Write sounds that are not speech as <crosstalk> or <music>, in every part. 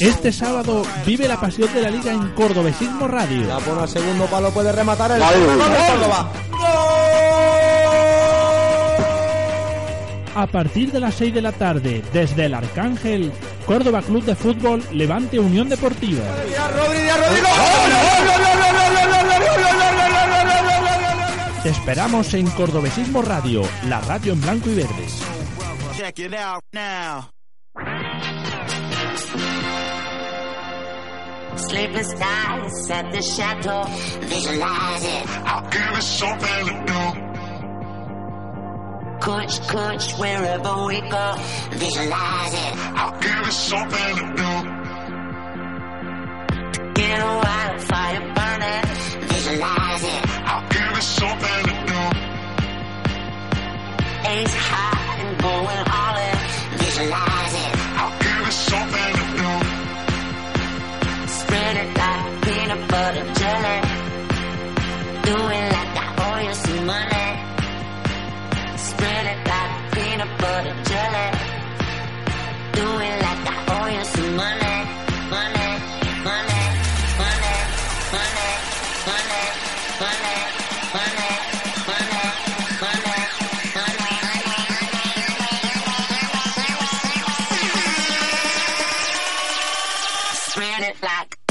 Este sábado vive la pasión de la liga en Cordobesismo Radio. La pone al segundo palo, puede rematar el Córdoba. A partir de las 6 de la tarde, desde el Arcángel, Córdoba Club de Fútbol Levante Unión Deportiva. Te esperamos en Cordobesismo Radio, la radio en blanco y verde. Sleepless nights at the chateau, visualize it. I'll give it something to do. Coach, coach, wherever we go, visualize it. I'll give it something to do. Get a wildfire burning, visualize it. I'll give it something to do. Ace high and going all in, visualize but I'm jelly. Doing like I owe you some money. Spread it like peanut butter jelly. do it like I owe you some money. Money, money, money, money, money, money, money. Spread it like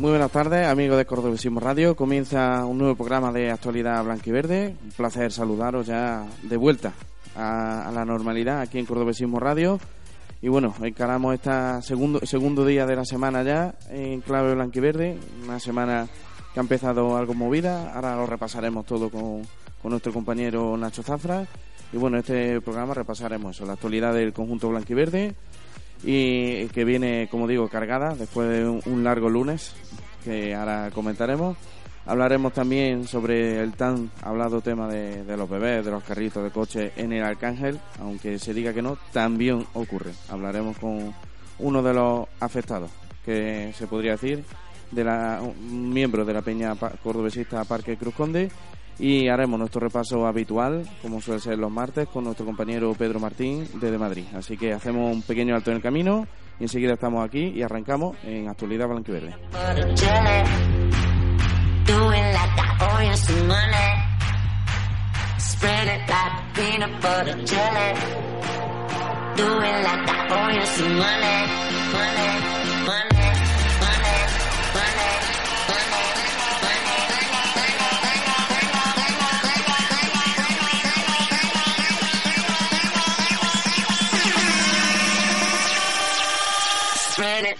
Muy buenas tardes, amigos de Cordobesismo Radio. Comienza un nuevo programa de actualidad blanquiverde. Un placer saludaros ya de vuelta a, a la normalidad aquí en Cordobesismo Radio. Y bueno, encaramos este segundo, segundo día de la semana ya en clave blanquiverde. Una semana que ha empezado algo movida. Ahora lo repasaremos todo con, con nuestro compañero Nacho Zafra. Y bueno, este programa repasaremos eso, la actualidad del conjunto blanquiverde y que viene, como digo, cargada después de un, largo lunes que ahora comentaremos. Hablaremos también sobre el tan hablado tema de, los bebés, de los carritos de coche en el Arcángel, aunque se diga que no, también ocurre. Hablaremos con uno de los afectados, que se podría decir, de la, un miembro de la Peña Cordobesista Parque Cruz Conde, y haremos nuestro repaso habitual, como suele ser los martes, con nuestro compañero Pedro Martín desde Madrid. Así que hacemos un pequeño alto en el camino y enseguida estamos aquí y arrancamos en Actualidad Blanquiverde. butter jelly. Do it like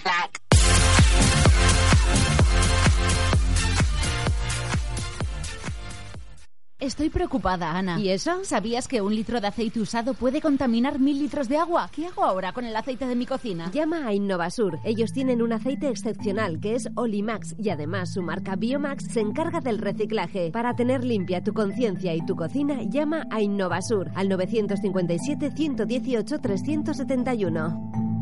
it Estoy preocupada, Ana. ¿Y eso? ¿Sabías que un litro de aceite usado puede contaminar mil litros de agua? ¿Qué hago ahora con el aceite de mi cocina? Llama a Innovasur. Ellos tienen un aceite excepcional que es Olimax y además su marca Biomax se encarga del reciclaje. Para tener limpia tu conciencia y tu cocina, llama a Innovasur al 957 118 371.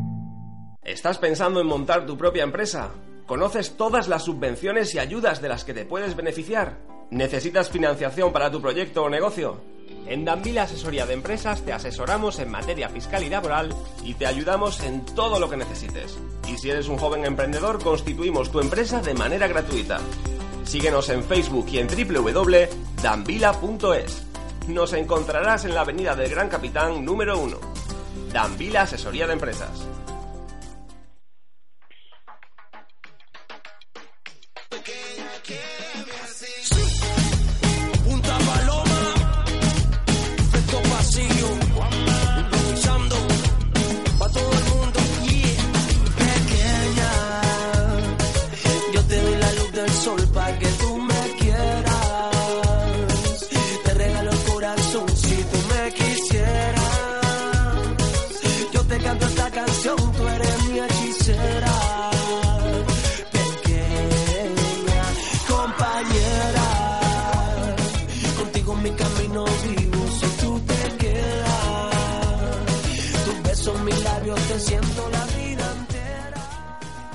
¿Estás pensando en montar tu propia empresa? ¿Conoces todas las subvenciones y ayudas de las que te puedes beneficiar? ¿Necesitas financiación para tu proyecto o negocio? En Danvila Asesoría de Empresas te asesoramos en materia fiscal y laboral y te ayudamos en todo lo que necesites. Y si eres un joven emprendedor, constituimos tu empresa de manera gratuita. Síguenos en Facebook y en www.danvila.es. Nos encontrarás en la avenida del Gran Capitán número 1. Danvila Asesoría de Empresas.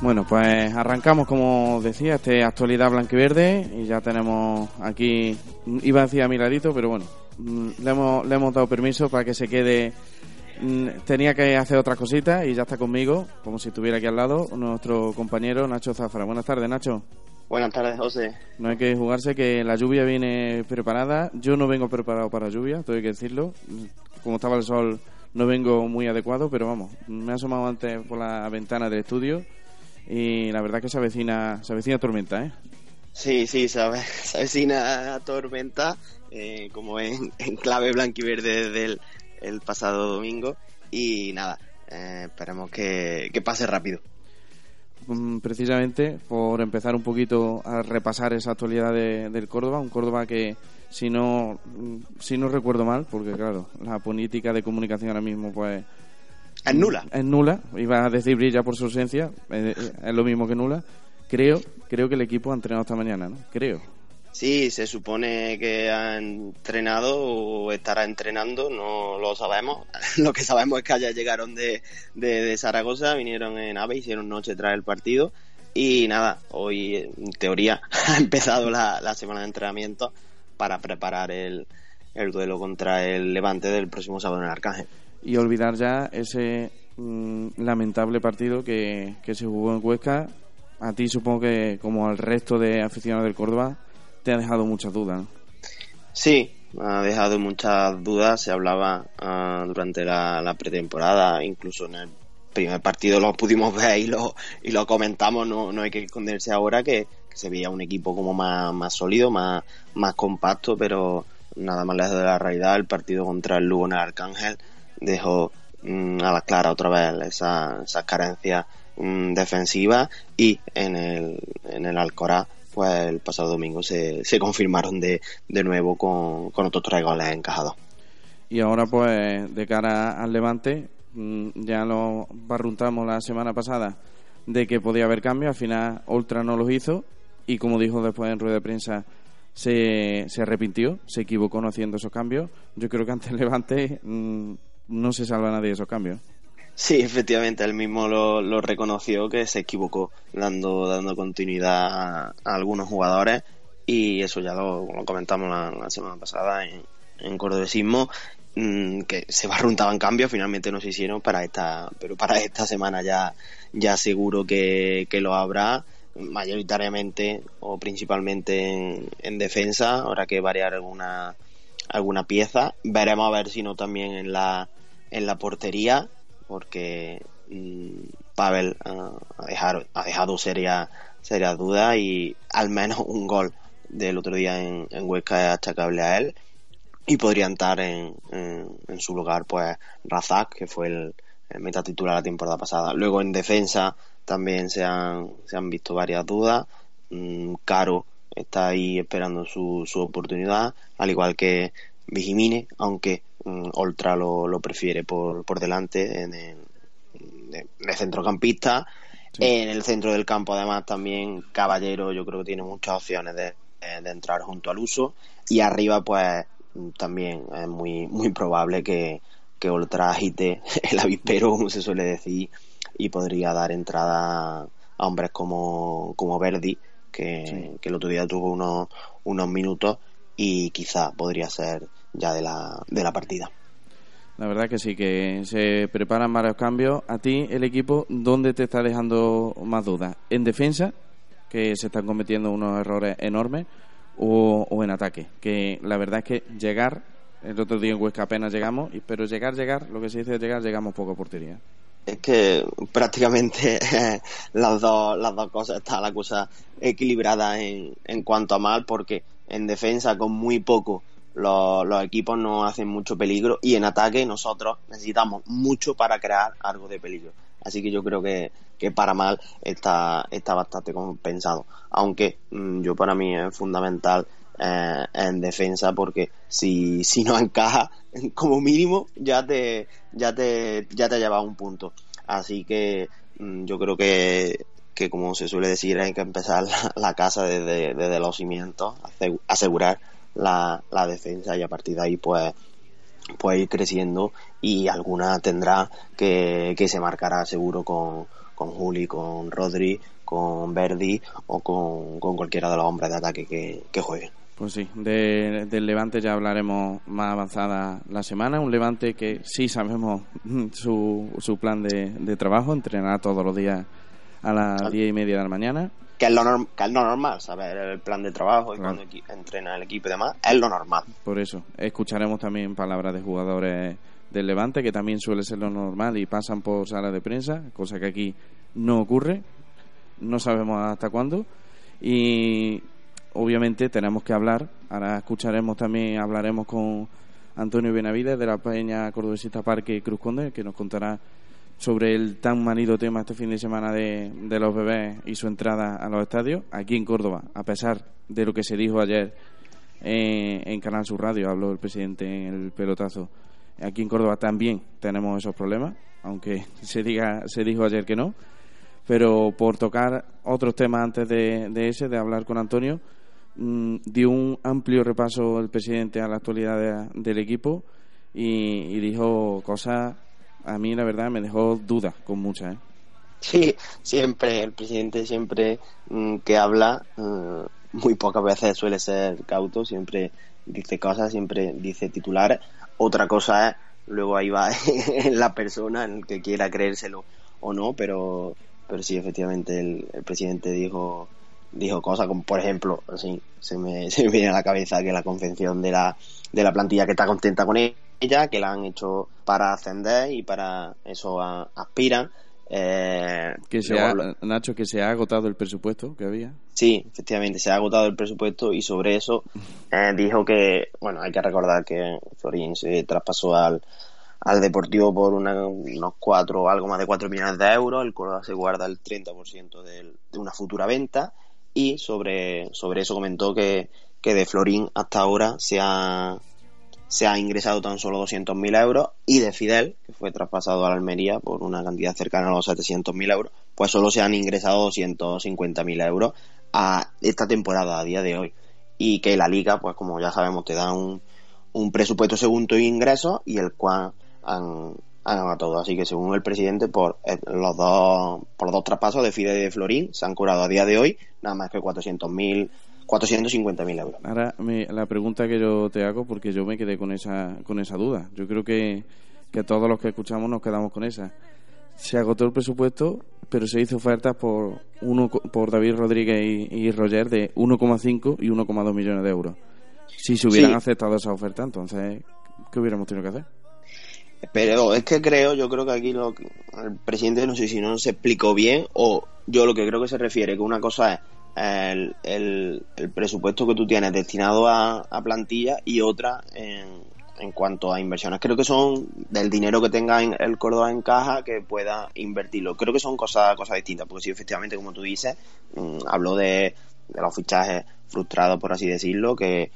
Bueno, pues arrancamos, como decía, este actualidad blanquiverde y ya tenemos aquí, iba a decir a mi ladito, pero bueno, mm, le hemos, le hemos dado permiso para que se quede. mm, Tenía que hacer otras cositas y ya está conmigo, como si estuviera aquí al lado, nuestro compañero Nacho Zafra. Buenas tardes, Nacho. Buenas tardes, José. No hay que jugarse que la lluvia viene preparada. Yo no vengo preparado para lluvia, tengo que decirlo. Como estaba el sol, no vengo muy adecuado, pero vamos, me he asomado antes por la ventana del estudio y la verdad que se avecina, se avecina tormenta, ¿eh? Sí, sí, se, ave- <laughs> se avecina tormenta, eh, como en, en clave blanquiverde desde el, el pasado domingo. Y nada, eh, esperemos que, que pase rápido. Mm, Precisamente por empezar un poquito a repasar esa actualidad de- del Córdoba, un Córdoba que si no mm, si no recuerdo mal, porque claro, la política de comunicación ahora mismo pues Es nula. es nula, iba a decir brilla por su ausencia, eh, es lo mismo que nula. Creo, creo que el equipo ha entrenado esta mañana, ¿no? Creo. Sí, se supone que ha entrenado o estará entrenando, no lo sabemos. <laughs> Lo que sabemos es que allá llegaron de, de, de Zaragoza, vinieron en AVE, hicieron noche tras el partido. Y nada, hoy en teoría <laughs> ha empezado la, la semana de entrenamiento para preparar el, el duelo contra el Levante del próximo sábado en el Arcángel. Y olvidar ya ese mm, lamentable partido que, que se jugó en Huesca. A ti supongo que, como al resto de aficionados del Córdoba, te ha dejado muchas dudas. Sí, ha dejado muchas dudas. Se hablaba ah, durante la, pretemporada, incluso en el primer partido lo pudimos ver y lo, y lo comentamos. No, no hay que esconderse ahora que, que se veía un equipo como más, más sólido, más, más compacto, pero nada más lejos de la realidad. El partido contra el Lugo en el Arcángel dejó mm, a la clara otra vez esa- esas carencias mm, defensivas y en el, en el Alcorá pues el pasado domingo se, se confirmaron de, de nuevo con, con otros tres goles encajados. Y ahora, pues, de cara al Levante, mm, ya lo barruntamos la semana pasada de que podía haber cambios. Al final, Ultra no los hizo. Y como dijo después en rueda de prensa, se, se arrepintió, se equivocó no haciendo esos cambios. Yo creo que ante el Levante no se salva nadie de esos cambios. Sí, efectivamente, él mismo lo, reconoció que se equivocó dando, dando continuidad a, algunos jugadores y eso ya lo, comentamos la, la semana pasada en, en Cordobesismo, mm, que se barruntaban cambios, finalmente no se hicieron para esta, pero para esta semana ya, ya seguro que, que lo habrá mayoritariamente o principalmente en, en defensa, habrá que variar alguna, alguna pieza, veremos a ver si no también en la, en la portería, porque mm, Pavel ah, ha, dejado, ha dejado serias dudas y al menos un gol del otro día en, en Huesca es achacable a él. Y podría estar en, en, en su lugar pues Razak que fue el, el meta titular la temporada pasada. Luego en defensa también se han, se han visto varias dudas. Mm, Caro está ahí esperando su, su oportunidad al igual que Vigimine aunque mm, Oltra lo, lo prefiere por, por delante en el, de, de centrocampista en el centro del campo, además, también Caballero, yo creo que tiene muchas opciones de, de- de entrar junto al uso. Y arriba, pues, también es muy, muy probable que, que Oltra agite <laughs> el avispero, como se suele decir, y podría dar entrada a hombres como, como Verdi, que, que el otro día tuvo unos, unos minutos y quizá podría ser ya de la, de la partida. La verdad que sí, que se preparan varios cambios. A ti, el equipo, ¿dónde te está dejando más dudas? ¿En defensa, que se están cometiendo unos errores enormes, o, o en ataque? Que la verdad es que llegar, el otro día en Huesca apenas llegamos, pero llegar, llegar, lo que se dice llegar, llegamos poco a portería. Es que prácticamente <laughs> las dos las dos cosas está la cosa equilibrada en, en cuanto a mal porque en defensa con muy poco los, los equipos no hacen mucho peligro y en ataque nosotros necesitamos mucho para crear algo de peligro. Así que yo creo que, que para mal está está bastante compensado aunque mm, yo para mí es fundamental eh, en defensa porque si, si no encaja <laughs> como mínimo ya te ya te ya te lleva un punto así que mm, yo creo que que como se suele decir hay que empezar la, casa desde, desde los cimientos ase- asegurar la, la defensa y a partir de ahí pues pues ir creciendo y alguna tendrá que, que se marcará seguro con, con Juli, con Rodri, con Verdi o con, con cualquiera de los hombres de ataque que, que jueguen. Pues sí, de- del Levante ya hablaremos más avanzada la semana. Un Levante que sí sabemos <laughs> su, su plan de, de trabajo, entrenar todos los días a las diez y media de la mañana. Que es lo, norm- que es lo normal, saber el plan de trabajo y Claro. cuando entrena el equipo y demás, es lo normal. Por eso, escucharemos también palabras de jugadores del Levante, que también suele ser lo normal y pasan por sala de prensa, cosa que aquí no ocurre. No sabemos hasta cuándo. Y obviamente tenemos que hablar. Ahora escucharemos también, hablaremos con Antonio Benavides de la Peña Cordobesista Parque Cruz Conde, que nos contará sobre el tan manido tema este fin de semana de, de los bebés y su entrada a los estadios. Aquí en Córdoba, a pesar de lo que se dijo ayer en Canal Sur Radio, habló el presidente en el pelotazo. Aquí en Córdoba también tenemos esos problemas, aunque <laughs> se diga se dijo ayer que no. Pero por tocar otros temas antes de, de ese, de hablar con Antonio, dio un amplio repaso el presidente a la actualidad de- del equipo y, dijo cosas, a mí la verdad me dejó dudas con muchas. ¿eh? Sí, siempre, el presidente siempre mm, que habla, mm, muy pocas veces suele ser cauto, siempre dice cosas, siempre dice titulares. Otra cosa es, luego ahí va <laughs> la persona, en el que quiera creérselo o no, pero, pero sí, efectivamente, el presidente dijo dijo cosas como, por ejemplo, así, se me, <laughs> se me viene a la cabeza que la convención de la, de la plantilla que está contenta con ella, que la han hecho para ascender y para eso a- aspiran. Eh, Que se ha, lo- Nacho, que se ha agotado el presupuesto que había. Sí, efectivamente, se ha agotado el presupuesto y sobre eso <laughs> eh, dijo que, bueno, hay que recordar que Florín se traspasó al, al Deportivo por una- unos cuatro, algo más de cuatro millones de euros, el Córdoba se guarda el 30% del- de una futura venta y sobre, sobre eso comentó que, que de Florín hasta ahora se ha, se ha ingresado tan solo 200.000 euros y de Fidel, que fue traspasado a la Almería por una cantidad cercana a los 700.000 euros, pues solo se han ingresado 250.000 euros a esta temporada, a día de hoy. Y que la liga, pues como ya sabemos, te da un, un presupuesto según tus ingresos y el cual han, han ganado todo. Así que según el presidente, por eh, los dos, por los dos traspasos de Fidel y de Florín, se han cobrado a día de hoy nada más que 400.000 450.000 euros. Ahora, me- la pregunta que yo te hago, porque yo me quedé con esa, con esa duda. Yo creo que, que todos los que escuchamos nos quedamos con esa. Se agotó el presupuesto, pero se hizo ofertas por, uno, por David Rodríguez y, y Roger de 1,5 y 1,2 millones de euros. Si se hubieran Sí. aceptado esa oferta, entonces, ¿qué hubiéramos tenido que hacer? Pero es que creo, yo creo que aquí lo el presidente no sé si no se explicó bien o yo lo que creo que se refiere que una cosa es el, el- el presupuesto que tú tienes destinado a, a plantilla y otra en, en cuanto a inversiones. Creo que son del dinero que tenga en el Córdoba en caja que pueda invertirlo. Creo que son cosas, cosas distintas, porque sí, efectivamente, como tú dices, mm, habló de, de los fichajes frustrados, por así decirlo, que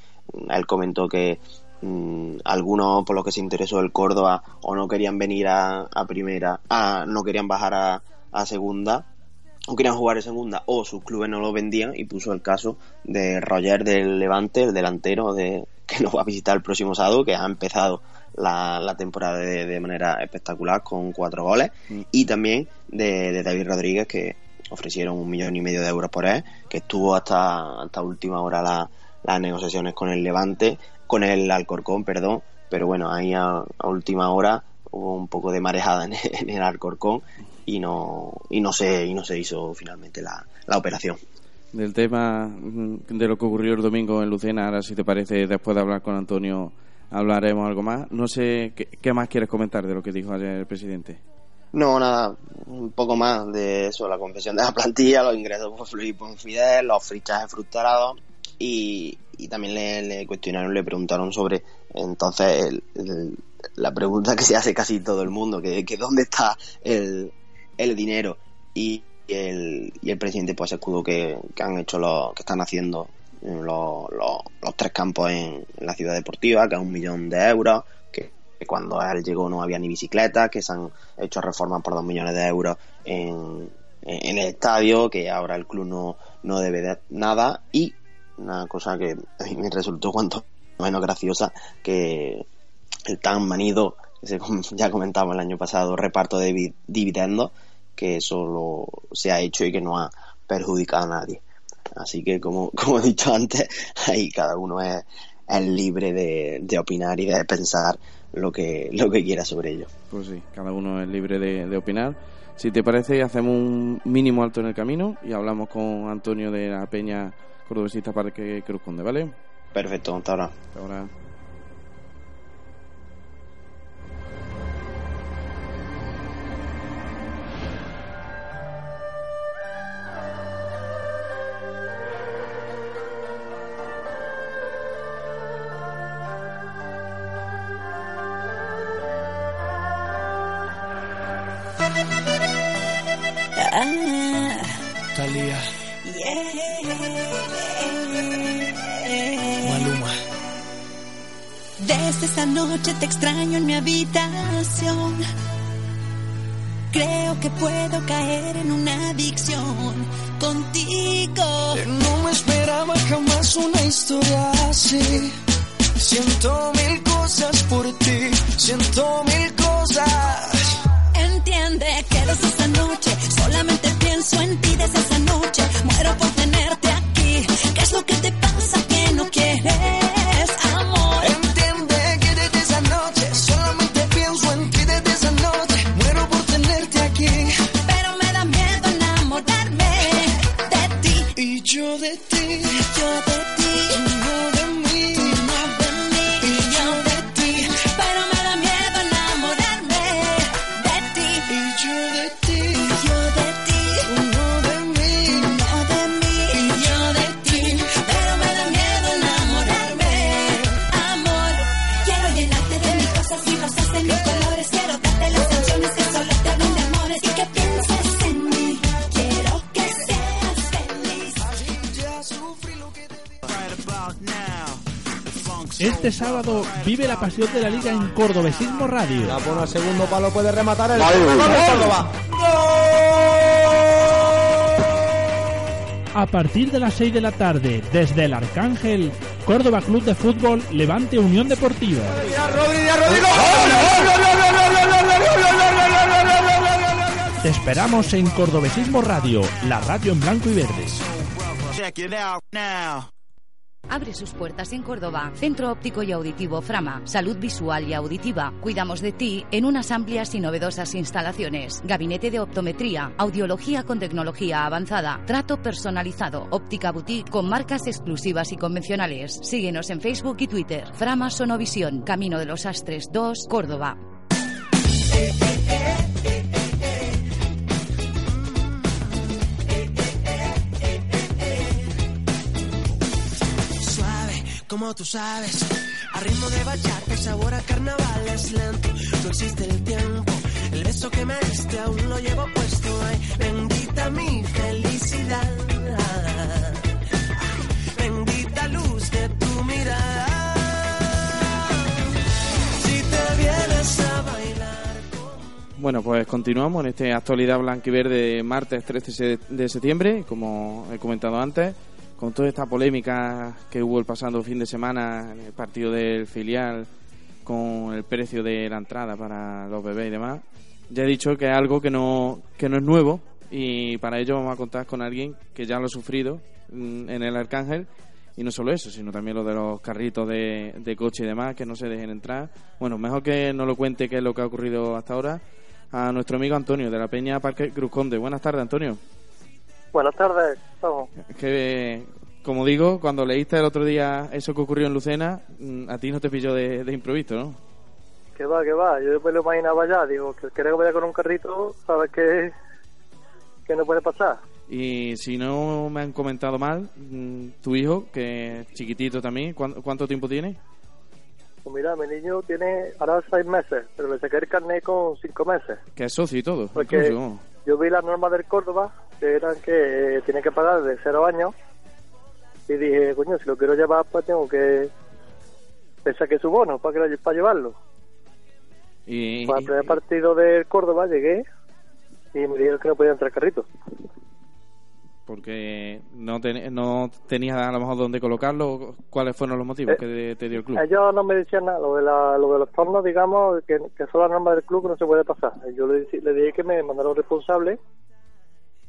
él comentó que mm, algunos por los que se interesó el Córdoba o no querían venir a, a primera, a, no querían bajar a, a segunda o querían jugar en segunda o sus clubes no lo vendían y puso el caso de Roger del Levante, el delantero de <laughs> que nos va a visitar el próximo sábado, que ha empezado la, la temporada de, de manera espectacular con cuatro goles y también de, de David Rodríguez que ofrecieron un millón y medio de euros por él, que estuvo hasta, hasta última hora la- las negociaciones con el Levante, con el Alcorcón, perdón, pero bueno, ahí a, a última hora hubo un poco de marejada en, en el Alcorcón y no y no se y no se hizo finalmente la, la operación. Del tema mm, de lo que ocurrió el domingo en Lucena, ahora si te parece, después de hablar con Antonio, hablaremos algo más. No sé, ¿qué, qué más quieres comentar de lo que dijo ayer el presidente? No, nada, un poco más de eso, la confesión de la plantilla, los ingresos por Fidel, los fichajes frustrados y, y también le, cuestionaron, le preguntaron sobre entonces el- la pregunta que se hace casi todo el mundo, que, dónde está el, el dinero y el, y el presidente pues escudo que, que han hecho los, que están haciendo eh, los, los, tres campos en, la ciudad deportiva, que es un millón de euros, que, cuando él llegó no había ni bicicletas, que se han hecho reformas por dos millones de euros en, en el estadio, que ahora el club no, no debe de nada y una cosa que a mí me resultó cuanto menos graciosa, que el tan manido, que ya comentamos el año pasado, reparto de vi- dividendos, que eso lo- se ha hecho y que no ha perjudicado a nadie. Así que, como, <laughs> como he dicho antes, ahí cada uno es, es libre de, de opinar y de pensar lo que, lo que quiera sobre ello. Pues sí, cada uno es libre de opinar. Si te parece, hacemos un mínimo alto en el camino y hablamos con Antonio de la Peña Cordobesista Parque Cruz Conde, ¿vale? Perfecto, hasta ahora. Hasta ahora. Noche te extraño en mi habitación. Creo que puedo caer en una adicción contigo. No me esperaba jamás una historia así. Siento mil cosas por ti, siento mil cosas. Entiende que desde esa noche solamente pienso en ti desde esa sábado vive la pasión de la liga en Cordobesismo Radio. La pone al segundo palo, puede rematar el gol de Córdoba. A partir de las 6 de la tarde, desde el Arcángel, Córdoba Club de Fútbol Levante Unión Deportiva. Te esperamos en Cordobesismo Radio, la radio en blanco y verde. Abre sus puertas en Córdoba. Centro Óptico y Auditivo Frama. Salud visual y auditiva. Cuidamos de ti en unas amplias y novedosas instalaciones. Gabinete de optometría. Audiología con tecnología avanzada. Trato personalizado. Óptica boutique con marcas exclusivas y convencionales. Síguenos en Facebook y Twitter. Frama Sonovisión. Camino de los Astres 2, Córdoba. Como tú sabes. A ritmo de bachata, sabor a carnaval es lento. No existe el tiempo. El beso que me diste aún lo llevo puesto. Ay, bendita mi felicidad. Bendita luz de tu mirada. Si te vienes a bailar. Bueno, pues continuamos en este actualidad blanca y verde de martes 13 de septiembre, como he comentado antes, con toda esta polémica que hubo el pasado fin de semana en el partido del filial con el precio de la entrada para los bebés y demás. Ya he dicho que es algo que no, que no es nuevo y para ello vamos a contar con alguien que ya lo ha sufrido mm, en el Arcángel y no solo eso, sino también lo de los carritos de, coche y demás que no se dejen entrar. Bueno, mejor que no lo cuente qué es lo que ha ocurrido hasta ahora a nuestro amigo Antonio de la Peña Parque Cruz Conde. Buenas tardes, Antonio. Buenas tardes. Es que, como digo, cuando leíste el otro día eso que ocurrió en Lucena, mm, a ti no te pilló de, de improviso, ¿no? Que va, que va. Yo me lo imaginaba ya. Digo, que quiere que vaya con un carrito, sabes que, que no puede pasar. Y si no me han comentado mal, mm, tu hijo, que es chiquitito también, ¿cuán- ¿cuánto tiempo tiene? Pues mira, mi niño tiene ahora seis meses, pero le saqué el carnet con cinco meses. Que es socio y todo. Porque incluso, yo vi las normas del Córdoba, eran que tiene que pagar de cero años. Y dije, coño, si lo quiero llevar, pues tengo que. Le saqué su bono para, que lo, para llevarlo. Y... Para el partido del Córdoba llegué y me dijeron que no podía entrar carrito. Porque no, ten, no tenías a lo mejor dónde colocarlo. ¿Cuáles fueron los motivos eh, que te dio el club? Ellos no me decían nada. Lo de, la, lo de los tornos, digamos, que, son las normas del club que no se puede pasar. Yo le, le dije que me mandaron responsable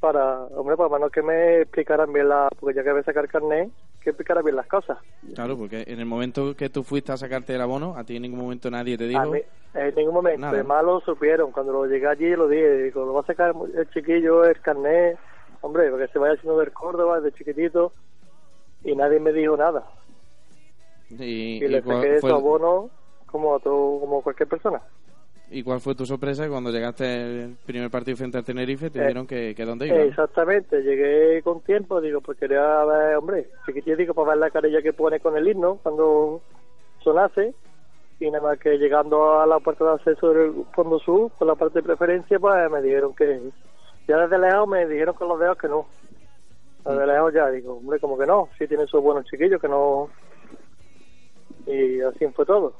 para, hombre, para menos que me explicaran bien la, porque ya que voy a sacar carnet, que explicaran bien las cosas. Claro, porque en el momento que tú fuiste a sacarte el abono, a ti en ningún momento nadie te dijo. A mí, en ningún momento, Nada. además lo supieron. Cuando lo llegué allí lo dije, digo, lo va a sacar el chiquillo, el carnet, hombre, porque se vaya haciendo del Córdoba desde chiquitito, y nadie me dijo nada. Y, Y, le y saqué su abono como a todo, como cualquier persona. ¿Y cuál fue tu sorpresa cuando llegaste el primer partido frente al Tenerife? Te Eh, dijeron que, que dónde iba. Exactamente, llegué con tiempo, digo, pues quería ver, hombre, chiquitito, digo, para ver la carilla que pone con el himno cuando sonase, y nada más que llegando a la puerta de acceso del fondo sur, por la parte de preferencia, pues me dijeron que, ya desde lejos me dijeron con los dedos que no. Desde lejos ya, digo, hombre, como que no, sí tiene sus buenos chiquillos, que no... Y así fue todo.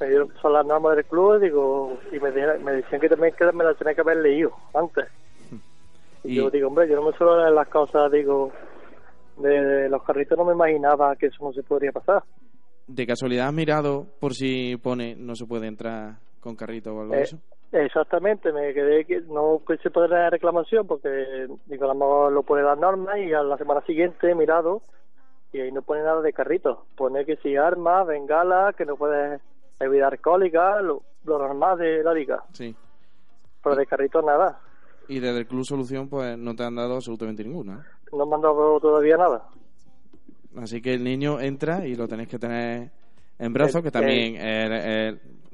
Me dieron que son las normas del club, digo, y me, dijeron- me decían que también que me las tenía que haber leído antes. <laughs> Y yo digo, hombre, yo no me suelo leer las cosas, digo, de, de los carritos no me imaginaba que eso no se podría pasar. ¿De casualidad has mirado por si pone no se puede entrar con carrito o algo de Eh, eso? Exactamente, me quedé que no quise poner la reclamación porque digo, a lo mejor lo pone las normas y a la semana siguiente he mirado y ahí no pone nada de carrito. Pone que si armas, bengala, que no puedes bebida alcohólica, lo, lo normal de la liga. Sí. Pero de carrito nada. Y desde el Club Solución pues no te han dado absolutamente ninguna. ¿no? Me han dado todavía nada. Así que el niño entra y lo tenéis que tener en brazos, que también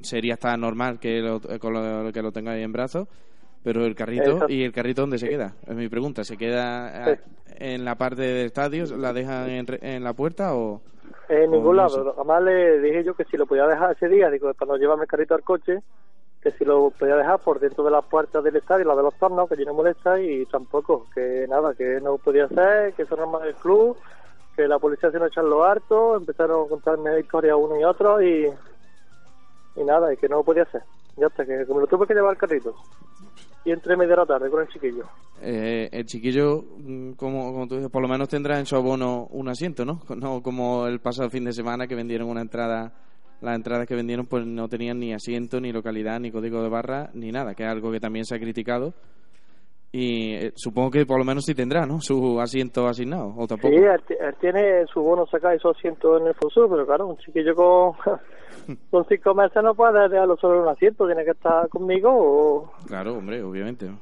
sería hasta normal que lo, con lo- que lo tengáis en brazos. Pero el carrito. ¿y el carrito dónde se queda? Es mi pregunta. ¿Se queda en la parte del estadio? ¿La dejan en, en la puerta o...? En ningún no lado. Además le dije yo que si lo podía dejar ese día, digo, para no llevarme el carrito al coche, que si lo podía dejar por dentro de las puertas del estadio, la de los tornos, que yo no molesta, y tampoco, que nada, que no podía hacer, que eso no es más del club, que la policía se nos echan lo harto, empezaron a contarme historias uno y otro, y, y nada, y que no podía hacer. Ya está, que me lo tuve que llevar al carrito. Y entré media de la tarde con el chiquillo. Eh, el chiquillo, mm, como, como tú dices, por lo menos tendrá en su abono un asiento, ¿no? <laughs> No como el pasado fin de semana que vendieron una entrada, las entradas que vendieron pues no tenían ni asiento, ni localidad, ni código de barra, ni nada, que es algo que también se ha criticado. Y eh, supongo que por lo menos sí tendrá, ¿no? Su asiento asignado, o tampoco. Sí, él, ti- él tiene su bono saca esos asientos en el futuro, pero claro, un chiquillo con, <laughs> con cinco meses no puede dejarlo solo en un asiento, tiene que estar conmigo o... Claro, hombre, obviamente. ¿no?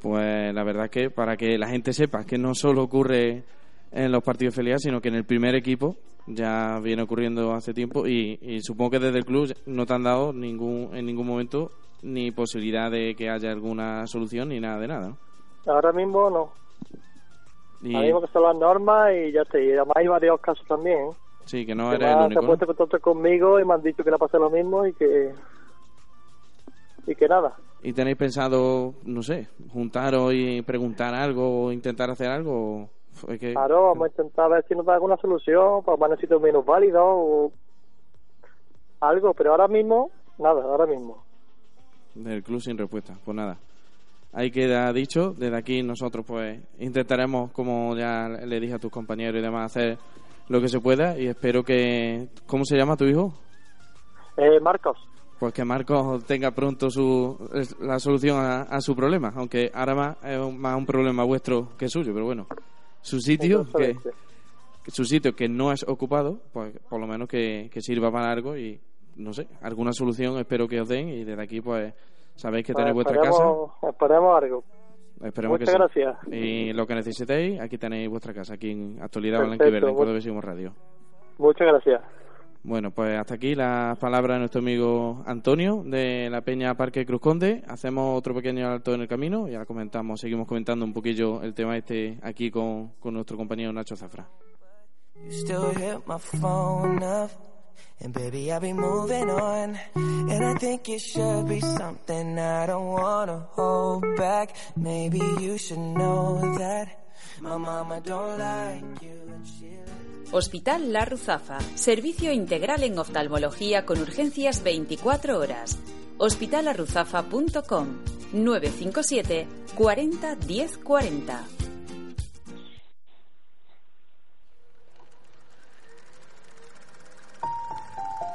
Pues la verdad que para que la gente sepa que no solo ocurre en los partidos de filial, sino que en el primer equipo ya viene ocurriendo hace tiempo y, y supongo que desde el club no te han dado ningún en ningún momento ni posibilidad de que haya alguna solución ni nada de nada. Ahora mismo no. Y, Ahora mismo que son las normas y ya está. Y además hay varios casos también. sí, que no que eres el han- se único. han puesto en contacto conmigo y me han dicho que le pasa lo mismo y que... Y que nada. ¿Y tenéis pensado, no sé, juntaros y preguntar algo o intentar hacer algo? fue que- Claro, vamos a intentar ver si nos da alguna solución, para más necesito menos válido o algo, pero ahora mismo, nada, ahora mismo. Del club sin respuesta. Pues nada, ahí queda dicho. Desde aquí nosotros pues intentaremos, como ya le dije a tus compañeros y demás, hacer lo que se pueda y espero que... ¿Cómo se llama tu hijo? Eh, Marcos, Pues que Marcos tenga pronto su, la solución a, a su problema, aunque ahora más es un- más un problema vuestro que suyo, pero bueno, su sitio que su sitio que no es ocupado, pues por lo menos que, que sirva para algo y no sé, alguna solución espero que os den y desde aquí pues sabéis que tenéis pues vuestra casa. esperemos, algo. Esperemos Muchas que sí. gracias. Y lo que necesitéis, aquí tenéis vuestra casa, aquí en Actualidad Perfecto, Blanquiverde, en Cordobesismo Radio. Muchas gracias. Bueno, pues hasta aquí las palabras de nuestro amigo Antonio de la Peña Parque Cruz Conde. Hacemos otro pequeño alto en el camino y ahora comentamos, seguimos comentando un poquillo el tema este aquí con, con nuestro compañero Nacho Zafra. And baby, I'll be moving on. And I think it should be something I don't hold back. Maybe you should know that my mama don't like you Hospital La Ruzafa. Servicio integral en oftalmología con urgencias 24 horas. Hospitalarruzafa.com 957 40 10 40.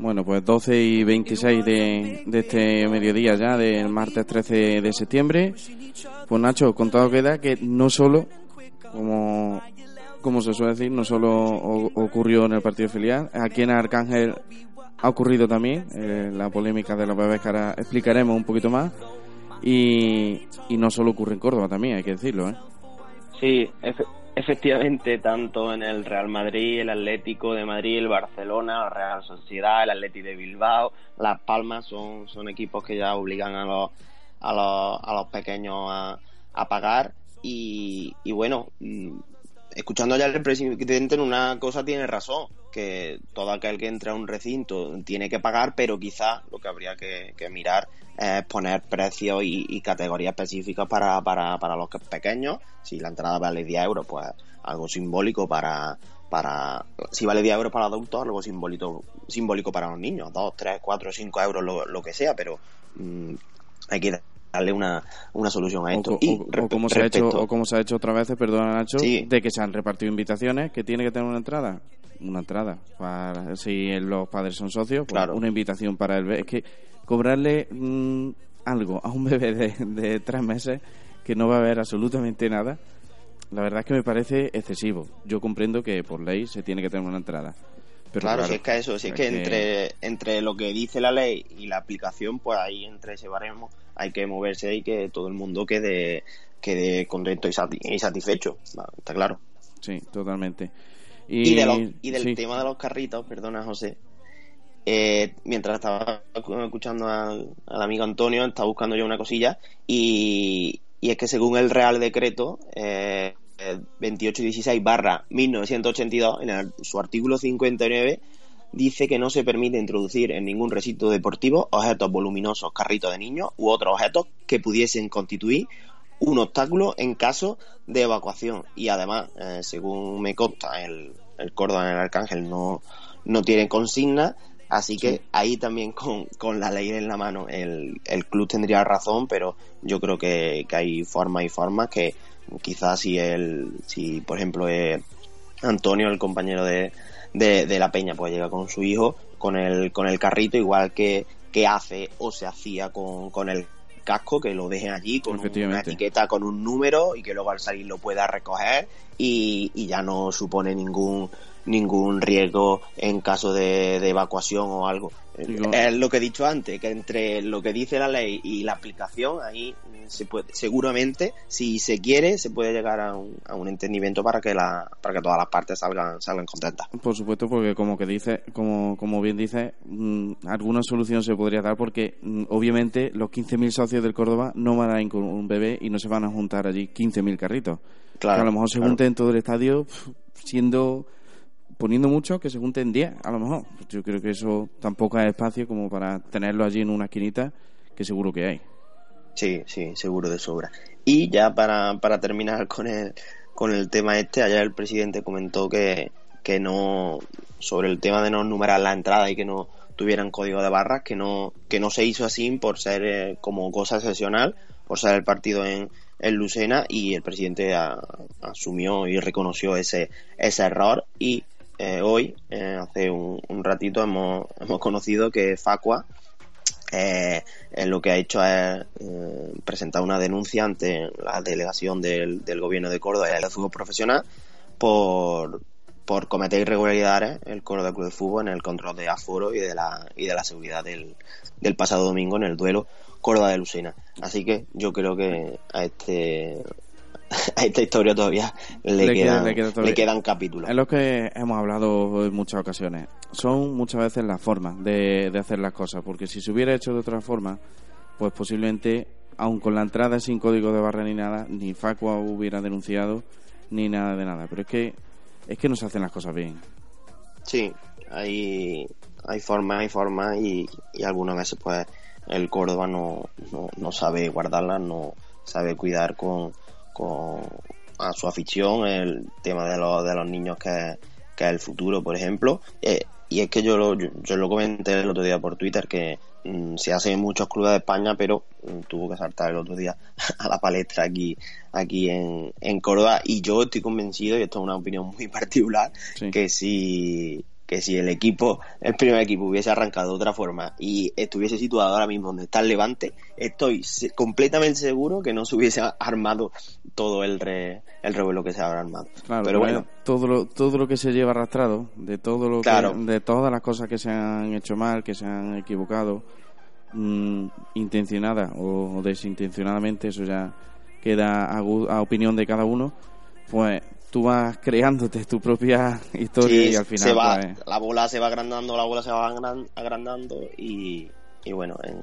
Bueno, pues 12 y 26 de, este mediodía ya, del martes 13 de septiembre. Pues Nacho, contado queda que no solo, como, como se suele decir, no solo ocurrió en el partido filial, aquí en Arcángel ha ocurrido también eh, la polémica de los bebés que explicaremos un poquito más. Y, y no solo ocurre en Córdoba también, hay que decirlo, ¿eh? Sí, efectivamente, tanto en el Real Madrid, el Atlético de Madrid, el Barcelona, la Real Sociedad, el Atlético de Bilbao, Las Palmas son, son equipos que ya obligan a los, a los, a los pequeños a, a pagar. Y, y bueno, mm, escuchando ya al presidente en una cosa tiene razón, que todo aquel que entra a un recinto tiene que pagar, pero quizás lo que habría que, mirar es poner precios y, y categorías específicas para, para, para los que- pequeños. Si la entrada vale 10 euros, pues algo simbólico para, para si vale 10 euros para adultos, algo simbólico, simbólico para los niños, 2, 3, 4, 5 euros, lo, lo que sea, pero mm, hay que darle una, una solución a O, esto. co- y o- o como se ha hecho, o como se ha hecho otra vez, perdona Nacho, Sí. de que se han repartido invitaciones, que tiene que tener una entrada. Una entrada. Para, si los padres son socios, pues Claro. una invitación para el bebé. Es que cobrarle mm, algo a un <laughs> bebé de, de tres meses que no va a ver absolutamente nada, la verdad es que me parece excesivo. Yo comprendo que por ley se tiene que tener una entrada. Pero claro, claro, si es que eso, si es que entre, entre lo que dice la ley y la aplicación, pues ahí entre ese baremo hay que moverse y que todo el mundo quede, quede contento y, sati- y satisfecho, está claro. Sí, totalmente. Y, Y, de los- y del sí. tema de los carritos, perdona José, eh, mientras estaba escuchando al, al amigo Antonio, estaba buscando yo una cosilla y, y es que según el Real Decreto eh, 2816 barra 1982, en el- su artículo 59, dice que no se permite introducir en ningún recinto deportivo objetos voluminosos, carritos de niños u otros objetos que pudiesen constituir un obstáculo en caso de evacuación. Y además, eh, según me consta, el, el Córdoba en el Arcángel no, no tiene consigna, así que ahí también con, con la ley en la mano el, el club tendría razón, pero yo creo que, que hay formas y formas que quizás si el, si por ejemplo eh, Antonio, el compañero de, de, de la Peña, pues llega con su hijo con el, con el carrito, igual que, que hace o se hacía con, con el casco, que lo dejen allí con una etiqueta con un número y que luego al salir lo pueda recoger y, y ya no supone ningún ningún riesgo en caso de, de evacuación o algo. Digo- Es lo que he dicho antes, que entre lo que dice la ley y la aplicación, ahí se puede, seguramente, si se quiere, se puede llegar a un, a un entendimiento para que la, para que todas las partes salgan, salgan contentas. Por supuesto, porque como que dice, como, como bien dice, mm, alguna solución se podría dar porque mm, obviamente los 15.000 socios del Córdoba no van a ir con un bebé y no se van a juntar allí 15.000 carritos. Claro, que a lo mejor se claro. junten en todo el estadio siendo poniendo mucho que se junten 10 a lo mejor. Yo creo que eso tampoco hay espacio como para tenerlo allí en una esquinita que seguro que hay. Sí, sí, seguro de sobra. Y ya para, para terminar con el, con el tema este, ayer el presidente comentó que, que no, sobre el tema de no numerar la entrada y que no tuvieran código de barras, que no, que no se hizo así por ser eh, como cosa excepcional, por ser el partido en, en Lucena y el presidente a- asumió y reconoció ese, ese error y eh, hoy, eh, hace un, ratito, hemos, hemos conocido que Facua eh, lo que ha hecho es eh, presentar una denuncia ante la delegación del, del gobierno de Córdoba y del fútbol profesional por, por cometer irregularidades el Córdoba Club de Fútbol en el control de aforo y de la, y de la seguridad del, del pasado domingo en el duelo Córdoba de Lucena. Así que yo creo que a este <laughs> a esta historia todavía le, Le queda- quedan, le queda todavía- le quedan capítulos. Es lo que hemos hablado en muchas ocasiones. Son muchas veces las formas de, de hacer las cosas, porque si se hubiera hecho de otra forma, pues posiblemente, aun con la entrada sin código de barra ni nada, ni Facua hubiera denunciado, ni nada de nada. Pero es que es que no se hacen las cosas bien. Sí, hay, hay formas, hay formas y, y algunas veces pues el Córdoba no, no, no sabe guardarlas, no sabe cuidar con, con a su afición el tema de los, de los niños que, que es el futuro, por ejemplo. Eh, y es que yo lo, yo, yo lo comenté el otro día por Twitter que mm, se hace en muchos clubes de España, pero mm, tuvo que saltar el otro día <laughs> a la palestra aquí, aquí en, en Córdoba. Y yo estoy convencido, y esto es una opinión muy <laughs> particular, que si que si el equipo, el primer equipo hubiese arrancado de otra forma y estuviese situado ahora mismo donde está el Levante, estoy completamente seguro que no se hubiese armado todo el re, el revuelo que se habrá armado. Claro, pero bueno, todo lo, todo lo que se lleva arrastrado, de todo lo Claro. que, de todas las cosas que se han hecho mal, que se han equivocado, mm, intencionada o desintencionadamente, eso ya queda a opinión de cada uno. Pues tú vas creándote tu propia historia Sí, y al final se va, pues, la bola se va agrandando, la bola se va agran- agrandando y, y bueno, en,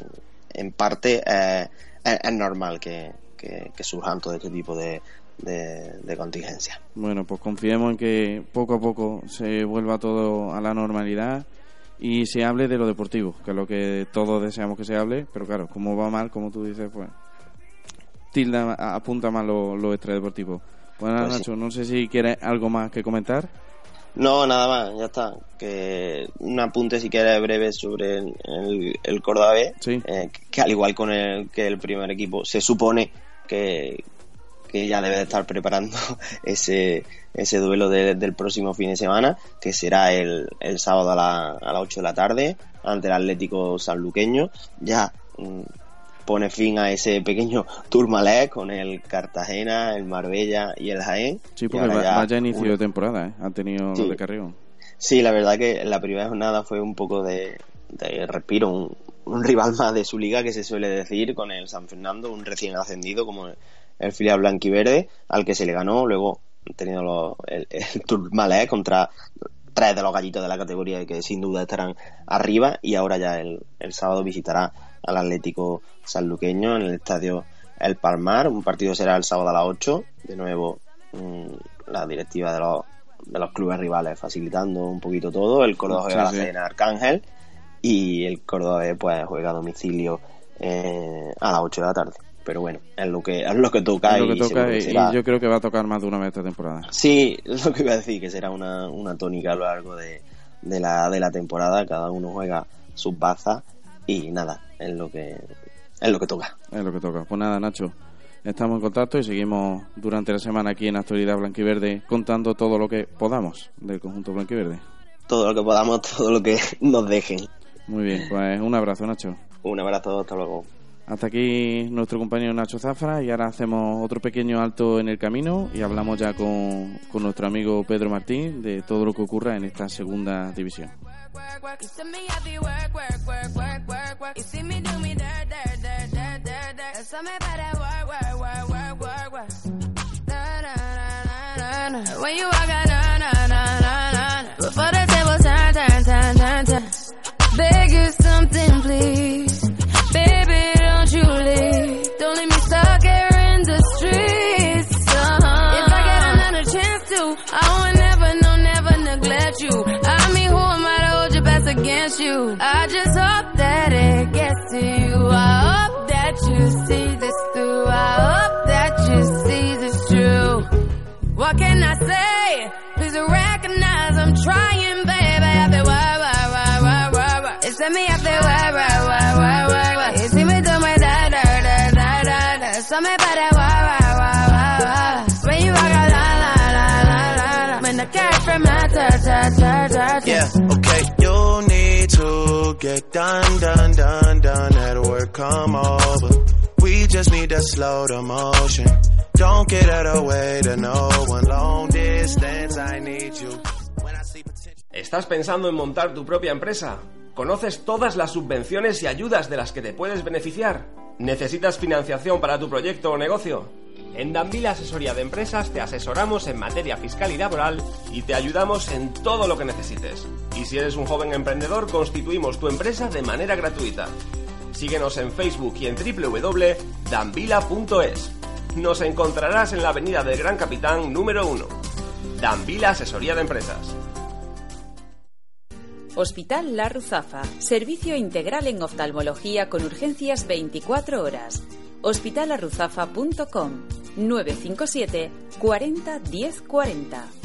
en parte eh, es, es normal que, que, que surjan todo este tipo de, de, de contingencias. Bueno, pues confiemos en que poco a poco se vuelva todo a la normalidad y se hable de lo deportivo, que es lo que todos deseamos que se hable, pero claro, como va mal, como tú dices, pues tilda, apunta más lo, lo extradeportivo. Pues nada, Pues sí. Nacho, no sé si quieres algo más que comentar. No, nada más, ya está. Que un apunte si quieres breve sobre el, el, el Córdoba B, eh, que al igual con el, que el primer equipo, se supone que, que ya debe de estar preparando <laughs> ese, ese duelo de- del próximo fin de semana, que será el, el sábado a, la, a las 8 de la tarde ante el Atlético Sanluqueño. Ya mm, pone fin a ese pequeño turmalé con el Cartagena, el Marbella y el Jaén. Sí, porque ahora va- ya vaya inicio uno- de temporada, ¿eh? Ha tenido Sí. de Carrión. Sí, la verdad que la primera jornada fue un poco de, de respiro, un, un rival más de su liga que se suele decir con el San Fernando, un recién ascendido como el, el filial blanquiverde, al que se le ganó, luego han tenido los- el, el Tourmalet contra tres de los gallitos de la categoría que sin duda estarán arriba y ahora ya el, el sábado visitará al Atlético Sanluqueño en el estadio El Palmar, un partido será el sábado a las 8, de nuevo mm, la directiva de los, de los clubes rivales facilitando un poquito todo, el Córdoba juega Sí, la en Arcángel y el Córdoba pues juega a domicilio eh, a las 8 de la tarde. Pero bueno, es lo que, es lo que toca Es lo que y toca seguro que y, será- y yo creo que va a tocar más de una vez esta temporada. Sí, es lo que iba a decir, que será una, una tónica a lo largo de, de, la, de la temporada. Cada uno juega sus bazas y nada, es lo que es lo que toca. Es lo que toca. Pues nada, Nacho, estamos en contacto y seguimos durante la semana aquí en Actualidad Blanquiverde contando todo lo que podamos del conjunto Blanquiverde. Todo lo que podamos, <laughs> todo lo que nos dejen. Muy bien, pues un abrazo, Nacho. Un abrazo, hasta luego. Hasta aquí nuestro compañero Nacho Zafra y ahora hacemos otro pequeño alto en el camino y hablamos ya con, con nuestro amigo Pedro Martín de todo lo que ocurra en esta segunda división. You see me happy work, work, work, work, work, work. You see me do me dirt, dirt, dirt, dirt, dirt, dirt. Tell me about that work, work, work, work, work, work. Na, na, na, na, na, na. When you walk out, na, na, na, na, na, na. Before the table turn, turn, turn, turn, turn. Beg you something, please. Why. Me, I feel why, why, why, why, why, why. You see me do my da, da, da, da, da, da. So me that why, why, why, why, why. When you walk out, la, la, la, la, la, la. When the cat from my ta, ta, ta, ta, ta. Yeah, okay. You need to get done, done, done, done. At work, come over. We just need to slow the motion. Don't get out of the way to no one. Long distance, I need you. ¿Estás pensando en montar tu propia empresa? ¿Conoces todas las subvenciones y ayudas de las que te puedes beneficiar? ¿Necesitas financiación para tu proyecto o negocio? En Danvila Asesoría de Empresas te asesoramos en materia fiscal y laboral y te ayudamos en todo lo que necesites. Y si eres un joven emprendedor, constituimos tu empresa de manera gratuita. Síguenos en Facebook y en www.danvila.es. Nos encontrarás en la avenida del Gran Capitán número 1. Danvila Asesoría de Empresas. Hospital La Ruzafa. Servicio integral en oftalmología con urgencias 24 horas. Hospitalarruzafa.com 957 40 10 40.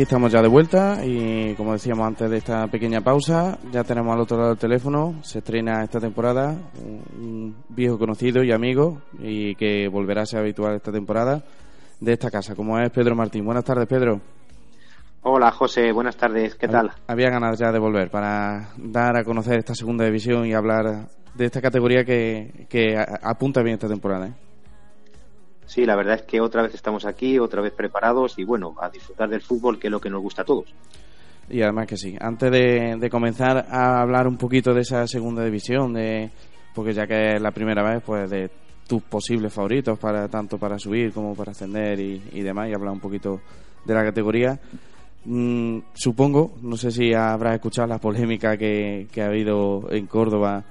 Aquí estamos ya de vuelta y como decíamos antes de esta pequeña pausa, ya tenemos al otro lado del teléfono, se estrena esta temporada un viejo conocido y amigo y que volverá a ser habitual esta temporada de esta casa, como es Pedro Martín. Buenas tardes, Pedro. Hola José, buenas tardes, ¿qué tal? Había ganas ya de volver para dar a conocer esta segunda división y hablar de esta categoría que, que apunta bien esta temporada. ¿eh? Sí, la verdad es que otra vez estamos aquí, otra vez preparados y bueno, a disfrutar del fútbol, que es lo que nos gusta a todos. Y además que sí. Antes de, de comenzar a hablar un poquito de esa segunda división, de porque ya que es la primera vez, pues de tus posibles favoritos para tanto para subir como para ascender y, demás, y hablar un poquito de la categoría. Mm, supongo, no sé si habrás escuchado la polémica que ha habido en Córdoba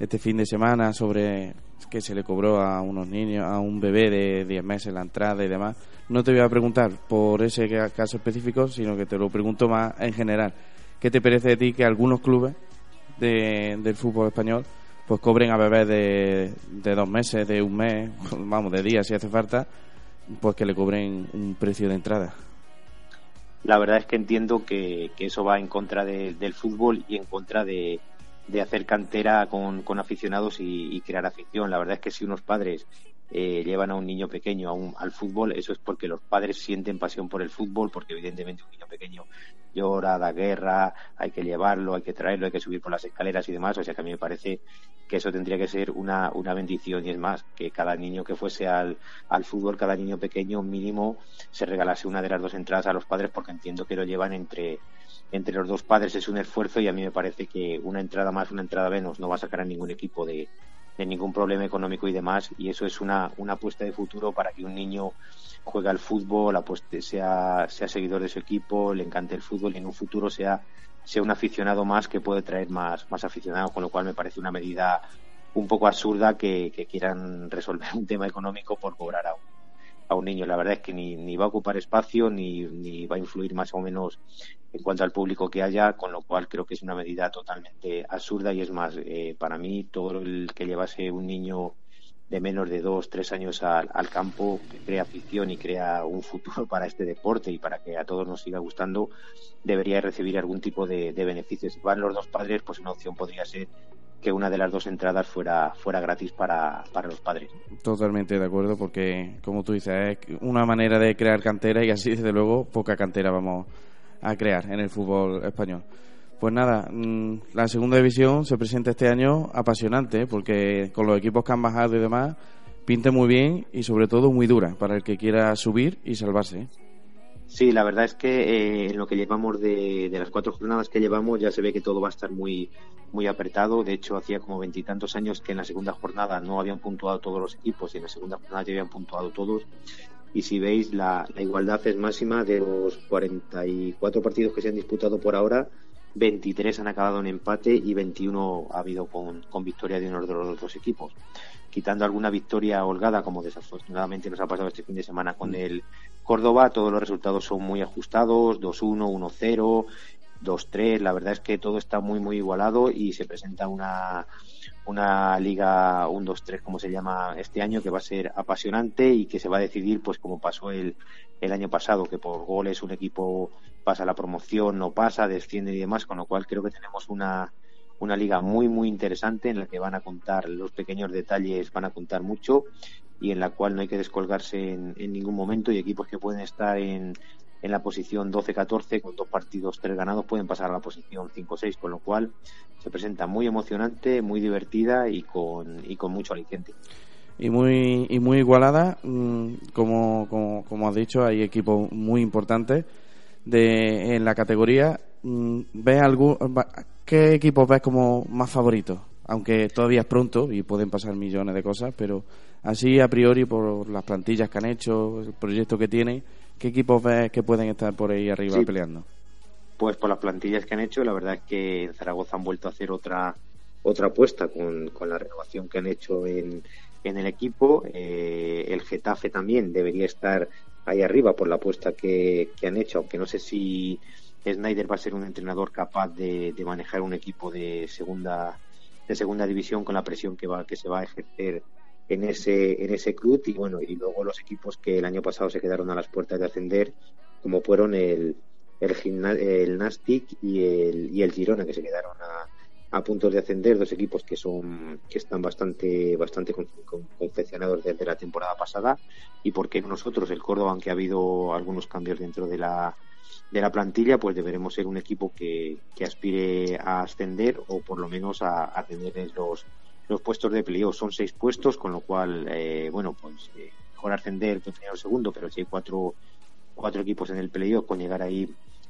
este fin de semana sobre que se le cobró a unos niños, a un bebé de 10 meses la entrada y demás. No te voy a preguntar por ese ca- caso específico, sino que te lo pregunto más en general. ¿Qué te parece de ti que algunos clubes de- del fútbol español pues cobren a bebés de, de dos meses, de un mes, <laughs> vamos, de días si hace falta, pues que le cobren un precio de entrada? La verdad es que entiendo que, que eso va en contra de- del fútbol y en contra de, de hacer cantera con, con aficionados y, crear afición. La verdad es que si unos padres eh, llevan a un niño pequeño a un- al fútbol, eso es porque los padres sienten pasión por el fútbol, porque evidentemente un niño pequeño llora, da guerra, hay que llevarlo, hay que traerlo, hay que subir por las escaleras y demás. O sea que a mí me parece que eso tendría que ser una, una bendición y es más, que cada niño que fuese al, al fútbol, cada niño pequeño mínimo se regalase una de las dos entradas a los padres porque entiendo que lo llevan entre entre los dos padres es un esfuerzo y a mí me parece que una entrada más, una entrada menos no va a sacar a ningún equipo de, ningún problema económico y demás. Y eso es una, una apuesta de futuro para que un niño juegue al fútbol, apueste, sea, sea seguidor de su equipo, le encante el fútbol y en un futuro sea, sea un aficionado más que puede traer más, más aficionados, con lo cual me parece una medida un poco absurda que, que quieran resolver <laughs> un tema económico por cobrar a un, a un niño. La verdad es que ni, va a ocupar espacio ni, ni va a influir más o menos en cuanto al público que haya, con lo cual creo que es una medida totalmente absurda y es más, eh, para mí todo el que llevase un niño de menos de dos, tres años al, al campo crea afición y crea un futuro <laughs> para este deporte y para que a todos nos siga gustando, debería recibir algún tipo de, de beneficios. Si van los dos padres, pues una opción podría ser que una de las dos entradas fuera, fuera gratis para, para los padres. Totalmente de acuerdo, porque como tú dices, es una manera de crear cantera y así, desde luego, poca cantera vamos a crear en el fútbol español. Pues nada, mm, la segunda división se presenta este año apasionante, porque con los equipos que han bajado y demás, pinta muy bien y sobre todo muy dura para el que quiera subir y salvarse. Sí, la verdad es que eh, en lo que llevamos de, de las cuatro jornadas que llevamos ya se ve que todo va a estar muy muy apretado. De hecho, hacía como veintitantos años que en la segunda jornada no habían puntuado todos los equipos y en la segunda jornada ya habían puntuado todos. Y si veis, la, la igualdad es máxima de los 44 partidos que se han disputado por ahora. 23 han acabado en empate y 21 ha habido con, con victoria de uno de los dos equipos. Quitando alguna victoria holgada, como desafortunadamente nos ha pasado este fin de semana con el Córdoba, todos los resultados son muy ajustados, 2-1, 1-0, 2-3. La verdad es que todo está muy, muy igualado y se presenta una, una liga 1-2-3, como se llama este año, que va a ser apasionante y que se va a decidir, pues como pasó el, el año pasado, que por goles un equipo pasa la promoción, no pasa, desciende y demás, con lo cual creo que tenemos una, una liga muy, muy interesante en la que van a contar los pequeños detalles, van a contar mucho y en la cual no hay que descolgarse en, en ningún momento y equipos que pueden estar en, en la posición 12-14 con dos partidos, tres ganados, pueden pasar a la posición 5-6, con lo cual se presenta muy emocionante, muy divertida y con, y con mucho aliciente. y muy y muy igualada mm, como, como, como has dicho hay equipos muy importantes de en la categoría Mm, ves algún qué equipos ves como más favoritos aunque todavía es pronto y pueden pasar millones de cosas pero así a priori por las plantillas que han hecho el proyecto que tienen qué equipos ves que pueden estar por ahí arriba Sí. peleando Pues por las plantillas que han hecho, la verdad es que en Zaragoza han vuelto a hacer otra otra apuesta con, con la renovación que han hecho en, en el equipo. Eh, el Getafe también debería estar ahí arriba por la apuesta que, que han hecho, aunque no sé si Snyder va a ser un entrenador capaz de, de manejar un equipo de segunda de segunda división con la presión que va que se va a ejercer en ese en ese club y bueno y luego los equipos que el año pasado se quedaron a las puertas de ascender como fueron el, el, el Nastic y el, y el Girona, que se quedaron a, a puntos de ascender, dos equipos que son que están bastante bastante con- con- confeccionados desde la temporada pasada. Y porque nosotros el Córdoba aunque ha habido algunos cambios dentro de la de la plantilla pues deberemos ser un equipo que, que aspire a ascender o por lo menos a, a tener en los los puestos de playoff son seis puestos con lo cual eh, bueno pues eh, mejor ascender que o segundo pero si hay cuatro cuatro equipos en el playoff con llegar ahí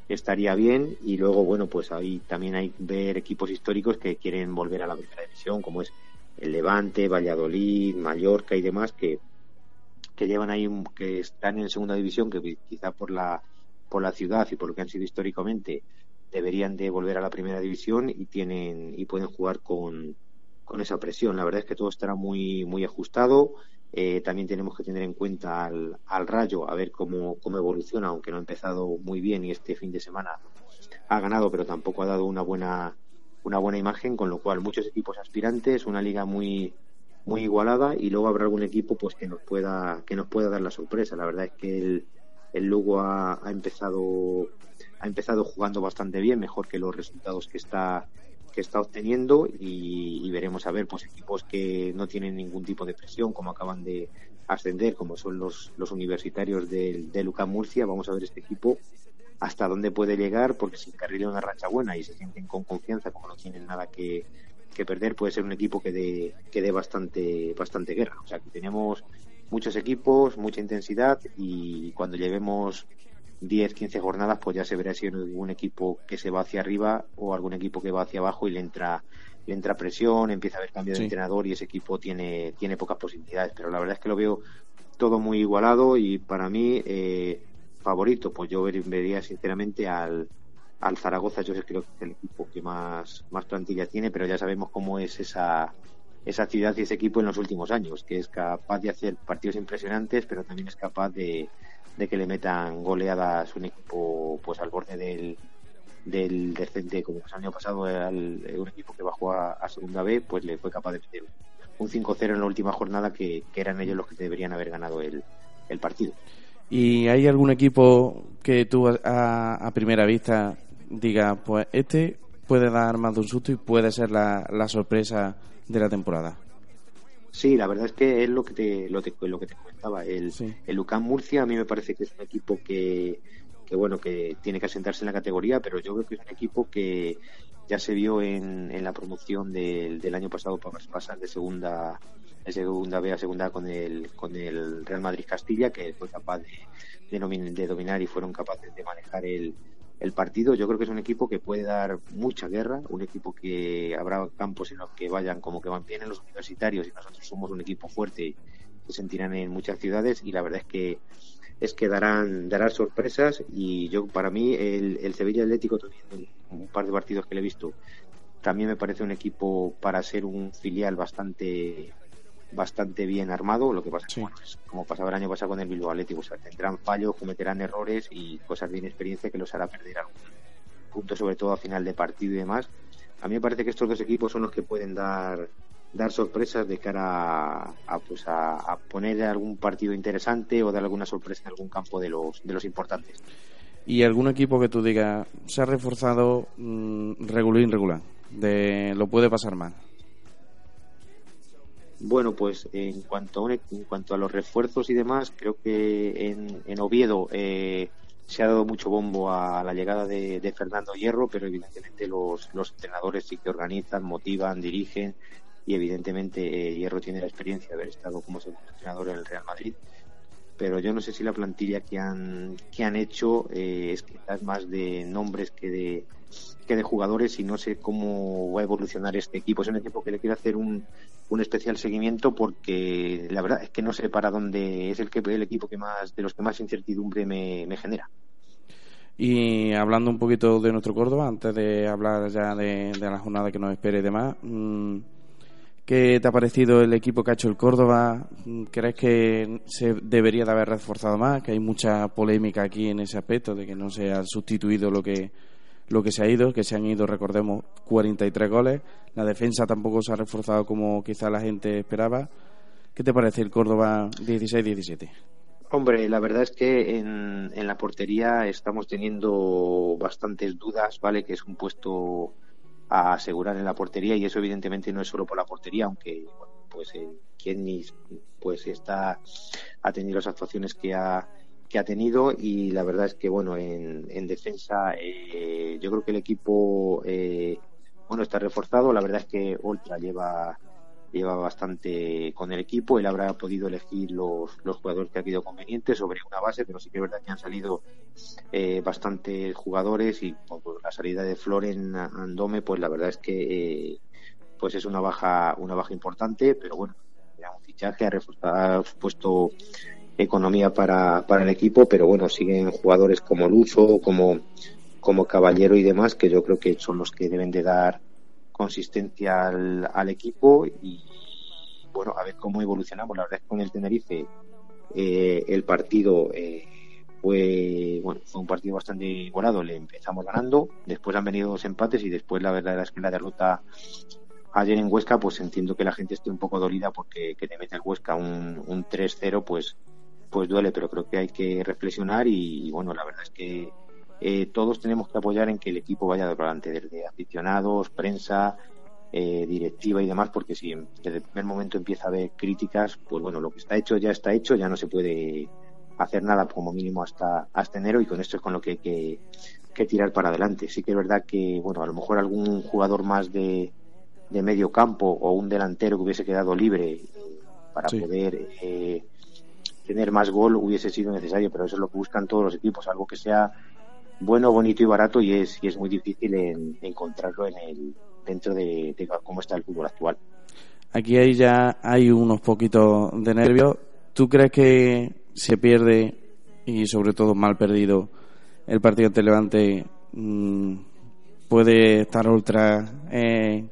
estaría bien. Y luego bueno pues ahí también hay ver equipos históricos que quieren volver a la primera división como es el Levante, Valladolid, Mallorca y demás que que llevan ahí que están en segunda división que quizá por la por la ciudad y por lo que han sido históricamente deberían de volver a la primera división y tienen y pueden jugar con con esa presión la verdad es que todo estará muy muy ajustado eh, también tenemos que tener en cuenta al, al Rayo a ver cómo, cómo evoluciona, aunque no ha empezado muy bien y este fin de semana ha ganado, pero tampoco ha dado una buena una buena imagen, con lo cual muchos equipos aspirantes, una liga muy muy igualada y luego habrá algún equipo pues que nos pueda que nos pueda dar la sorpresa. La verdad es que el, el Lugo ha, ha empezado ha empezado jugando bastante bien, mejor que los resultados que está que está obteniendo y, veremos a ver pues equipos que no tienen ningún tipo de presión como acaban de ascender como son los, los universitarios del de Lucas Murcia. Vamos a ver este equipo hasta dónde puede llegar porque si encarrila una racha buena y se sienten con confianza como no tienen nada que, que perder puede ser un equipo que dé que dé bastante bastante guerra. O sea que tenemos muchos equipos mucha intensidad y cuando llevemos 10, 15 jornadas, pues ya se verá si hay algún equipo que se va hacia arriba o algún equipo que va hacia abajo y le entra le entra presión, empieza a haber cambio de Sí. entrenador y ese equipo tiene tiene pocas posibilidades. Pero la verdad es que lo veo todo muy igualado y para mí eh, favorito, pues yo ver- vería sinceramente al al Zaragoza, yo creo que es el equipo que más más plantilla tiene, pero ya sabemos cómo es esa esa ciudad y ese equipo en los últimos años, que es capaz de hacer partidos impresionantes, pero también es capaz de, de que le metan goleadas un equipo pues al borde del del descente como pasó el año pasado al, un equipo que bajó a, a segunda B pues le fue capaz de meter un 5-0 en la última jornada que, que eran ellos los que deberían haber ganado el, el partido ¿Y hay algún equipo que tú a primera vista digas, pues este puede dar más de un susto y puede ser la, la sorpresa de la temporada? Sí, la verdad es que es lo que te, lo, te- lo que te comentaba. El, el Lucan Murcia a mí me parece que es un equipo que, que, bueno, que tiene que asentarse en la categoría, pero yo creo que es un equipo que ya se vio en, en la promoción del, del año pasado para pasar de segunda de segunda B a segunda con el con el Real Madrid Castilla, que fue capaz de, de dominar y fueron capaces de manejar el, el partido. Yo creo que es un equipo que puede dar mucha guerra, un equipo que habrá campos en los que vayan como que van bien en los universitarios y nosotros somos un equipo fuerte que sentirán en muchas ciudades y la verdad es que es que darán darán sorpresas y yo para mí el, Sevilla Atlético también un par de partidos que le he visto también me parece un equipo para ser un filial bastante bastante bien armado lo que pasa que bueno, es como pasaba el año pasado con el Bilbao Atlético o sea, tendrán fallos cometerán errores y cosas de inexperiencia que los hará perder algún punto sobre todo a final de partido y demás a mí me parece que estos dos equipos son los que pueden dar dar sorpresas de cara a, a, pues a, a poner algún partido interesante o dar alguna sorpresa en algún campo de los de los importantes ¿Y algún equipo que tú digas, se ha reforzado mm, regular irregular? De, lo puede pasar mal. Bueno, pues en cuanto a, un- en cuanto a los refuerzos y demás, creo que en, en Oviedo eh, se ha dado mucho bombo a la llegada de, de Fernando Hierro, pero evidentemente los, los entrenadores sí que organizan, motivan, dirigen y evidentemente eh, Hierro tiene la experiencia de haber estado como segundo entrenador en el Real Madrid. Pero yo no sé si la plantilla que han, que han hecho eh, es quizás más de nombres que de, que de jugadores y no sé cómo va a evolucionar este equipo. Es un equipo que le quiero hacer un, un especial seguimiento porque la verdad es que no sé para dónde es el, que, el equipo que más de los que más incertidumbre me, genera. Y hablando un poquito de nuestro Córdoba, antes de hablar ya de, de la jornada que nos espere y demás, mm, ¿qué te ha parecido el equipo que ha hecho el Córdoba? Mm, ¿Crees que se debería de haber reforzado más? Que hay mucha polémica aquí en ese aspecto de que no se ha sustituido lo que lo que se ha ido, que se han ido, recordemos, 43 goles. La defensa tampoco se ha reforzado como quizá la gente esperaba. ¿Qué te parece el Córdoba 16-17? Hombre, la verdad es que en, en la portería estamos teniendo bastantes dudas, ¿vale? Que es un puesto a asegurar en la portería y eso evidentemente no es solo por la portería, aunque bueno, pues eh, Kenny pues está ha tenido las actuaciones que ha que ha tenido y la verdad es que bueno en, en defensa eh, yo creo que el equipo eh, bueno está reforzado. La verdad es que Ultra lleva lleva bastante con el equipo. Él habrá podido elegir los, los jugadores que ha querido convenientes sobre una base pero sí que es verdad que han salido eh, bastantes jugadores y pues, la salida de Floren Andome pues la verdad es que eh, pues es una baja una baja importante. Pero bueno era un fichaje ha, ha puesto economía para, para el equipo pero bueno siguen jugadores como Lucho como como Caballero y demás que yo creo que son los que deben de dar consistencia al, al equipo y bueno a ver cómo evolucionamos. La verdad es que con el Tenerife eh, el partido eh, fue bueno fue un partido bastante igualado. Le empezamos ganando después han venido dos empates y después la verdad es que la derrota ayer en Huesca pues entiendo que la gente esté un poco dolida porque que te mete el Huesca un, un 3-0 pues pues duele pero creo que hay que reflexionar y, y bueno la verdad es que eh, todos tenemos que apoyar en que el equipo vaya adelante desde aficionados prensa eh, directiva y demás porque si desde el primer momento empieza a haber críticas pues bueno lo que está hecho ya está hecho ya no se puede hacer nada como mínimo hasta hasta enero y con esto es con lo que hay que, que tirar para adelante sí que es verdad que bueno a lo mejor algún jugador más de de medio campo o un delantero que hubiese quedado libre eh, para Sí. poder eh, tener más gol hubiese sido necesario, pero eso es lo que buscan todos los equipos, algo que sea bueno, bonito y barato y es, y es muy difícil en, encontrarlo en el, dentro de, de cómo está el fútbol actual. Aquí hay ya hay unos poquitos de nervios. ¿Tú crees que se pierde y sobre todo mal perdido el partido ante Levante mm, puede estar ultra en,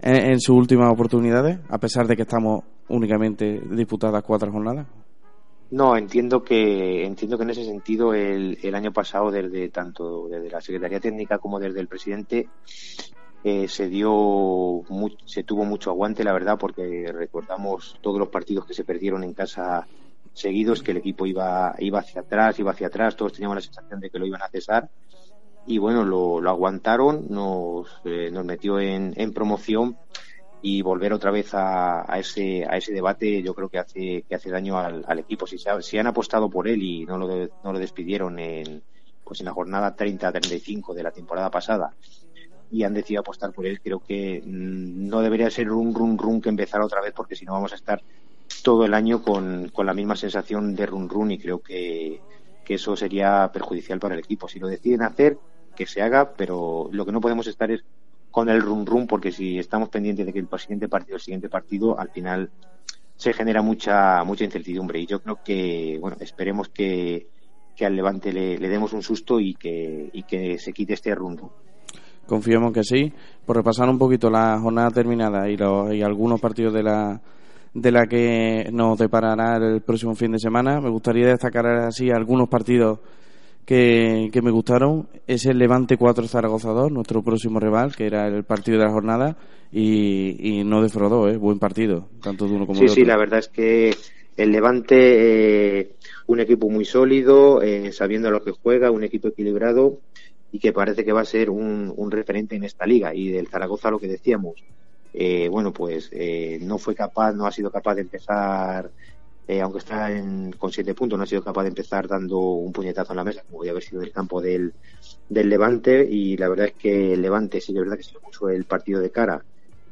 en, en sus últimas oportunidades a pesar de que estamos únicamente disputadas cuatro jornadas? No, entiendo que entiendo que en ese sentido el, el año pasado desde tanto desde la Secretaría Técnica como desde el presidente eh, se dio mu- se tuvo mucho aguante la verdad porque recordamos todos los partidos que se perdieron en casa seguidos que el equipo iba iba hacia atrás iba hacia atrás todos teníamos la sensación de que lo iban a cesar. Y bueno lo, lo aguantaron nos eh, nos metió en, en promoción y volver otra vez a, a ese a ese debate yo creo que hace que hace daño al, al equipo. Si, se ha- si han apostado por él y no lo no lo despidieron en pues en la jornada 30 35 de la temporada pasada y han decidido apostar por él creo que mm, no debería ser un run run que empezara otra vez porque si no vamos a estar todo el año con, con la misma sensación de run run y creo que, que eso sería perjudicial para el equipo. Si lo deciden hacer que se haga pero lo que no podemos estar es con el run run porque si estamos pendientes de que el siguiente partido el siguiente partido al final se genera mucha mucha incertidumbre y yo creo que bueno esperemos que, que al Levante le, le demos un susto y que, y que se quite este run run Confiamos que sí. Por repasar un poquito la jornada terminada y, los, y algunos partidos de la de la que nos deparará el próximo fin de semana, me gustaría destacar así algunos partidos que, que me gustaron. Es el Levante 4 Zaragoza 2, nuestro próximo rival, que era el partido de la jornada, y, y no defraudó, ¿eh? buen partido, tanto de uno como Sí, de sí, otro. la verdad es que el Levante, eh, un equipo muy sólido, eh, sabiendo a lo que juega, un equipo equilibrado y que parece que va a ser un, un referente en esta liga. Y del Zaragoza, lo que decíamos, eh, bueno, pues eh, no fue capaz, no ha sido capaz de empezar, eh, aunque está en- con siete puntos, no ha sido capaz de empezar dando un puñetazo en la mesa, como podía haber sido en el campo del, del Levante. Y la verdad es que el Levante, sí, es verdad que se puso el partido de cara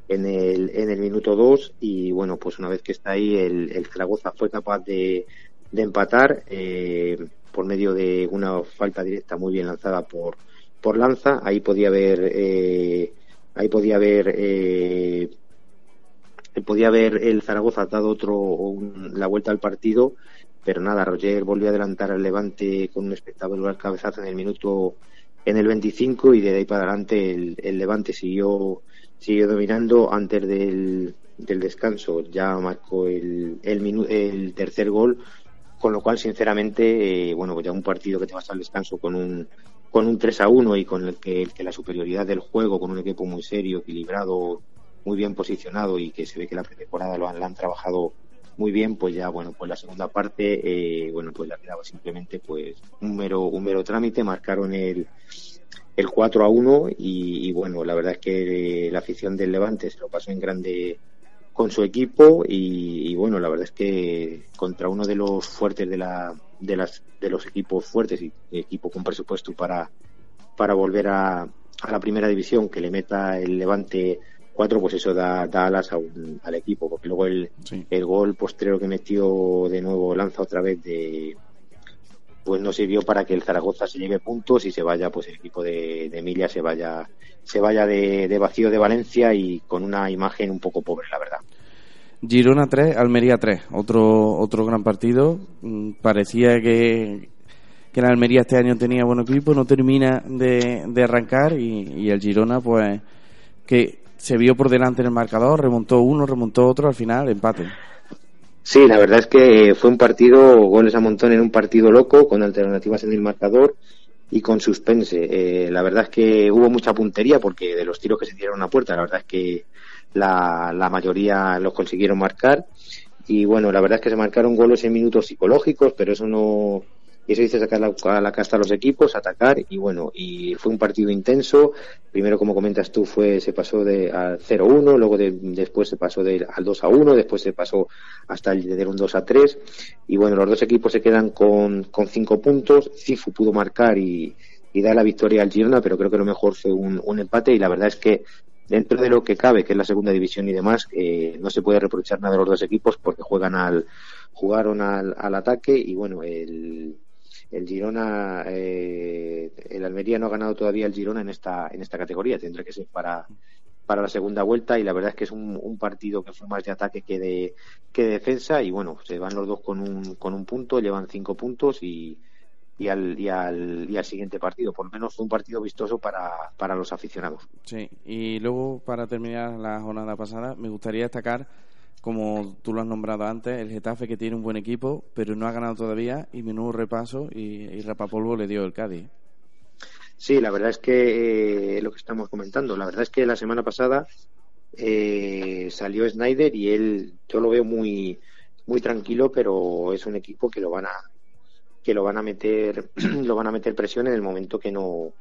en el, en el minuto 2 y bueno, pues una vez que está ahí el, el Zaragoza fue capaz de, de empatar eh, por medio de una falta directa muy bien lanzada por, por Lanza, ahí podía haber eh, ahí podía haber podía haber el Zaragoza dado otro un- la vuelta al partido pero nada, Roger volvió a adelantar al Levante con un espectacular cabezazo en el minuto en el 25 y de ahí para adelante el, el Levante siguió siguió dominando antes del, del descanso. Ya marcó el, el, minu- el tercer gol con lo cual sinceramente eh, bueno pues ya un partido que te vas al descanso con un con un 3 a 1 y con el que, que la superioridad del juego con un equipo muy serio equilibrado muy bien posicionado y que se ve que la pretemporada lo han, la han trabajado muy bien, pues ya, bueno, pues la segunda parte, eh, bueno, pues la quedaba simplemente pues un mero, trámite, marcaron el, el 4 a 1 y, bueno, la verdad es que la afición del Levante se lo pasó en grande con su equipo y, y bueno, la verdad es que contra uno de los fuertes de la de las de los equipos fuertes y equipo con presupuesto para para volver a, a la primera división que le meta el Levante 4 pues eso da, da alas a un- al equipo porque luego el, el gol postrero que metió de nuevo lanza otra vez de pues no sirvió para que el Zaragoza se lleve puntos y se vaya pues el equipo de, de Emilia se vaya se vaya de, de vacío de Valencia y con una imagen un poco pobre la verdad Girona 3, Almería 3. Otro, otro gran partido. Mm, Parecía que, que la Almería este año tenía buen equipo, no termina de, de arrancar y, y el Girona, pues, que se vio por delante en el marcador, remontó uno, remontó otro, al final empate. Sí, la verdad es que fue un partido, goles a montón en un partido loco, con alternativas en el marcador y con suspense. Eh, la verdad es que hubo mucha puntería porque de los tiros que se tiraron a puerta, la verdad es que la, la mayoría los consiguieron marcar. Y bueno, la verdad es que se marcaron goles en minutos psicológicos, pero eso no. Eso dice sacar la, a la casta a los equipos, atacar y bueno, y fue un partido intenso. Primero, como comentas tú, fue se pasó de al 0-1, luego de- después se pasó de, al 2-1, después se pasó hasta el de un 2-3 y bueno, los dos equipos se quedan con, con cinco puntos. Cifu pudo marcar y, y dar la victoria al Girona, pero creo que lo mejor fue un, un empate y la verdad es que dentro de lo que cabe, que es la segunda división y demás, eh, no se puede reprochar nada a los dos equipos porque juegan al jugaron al, al ataque y bueno, el, el Girona, eh, el Almería no ha ganado todavía el Girona en esta en esta categoría, tendrá que ser para para la segunda vuelta y la verdad es que es un, un partido que fue más de ataque que de que de defensa y bueno, se van los dos con un con un punto, llevan cinco puntos y y al, y al, y al siguiente partido. Por lo menos fue un partido vistoso para, para los aficionados. Sí, y luego para terminar la jornada pasada, me gustaría destacar, como tú lo has nombrado antes, el Getafe que tiene un buen equipo, pero no ha ganado todavía y menudo repaso y, y rapapolvo le dio el Cádiz. Sí, la verdad es que eh, lo que estamos comentando, la verdad es que la semana pasada eh, salió Snyder y él, yo lo veo muy, muy tranquilo, pero es un equipo que lo van a, que lo van a meter, <clears throat> lo van a meter presión en el momento que no,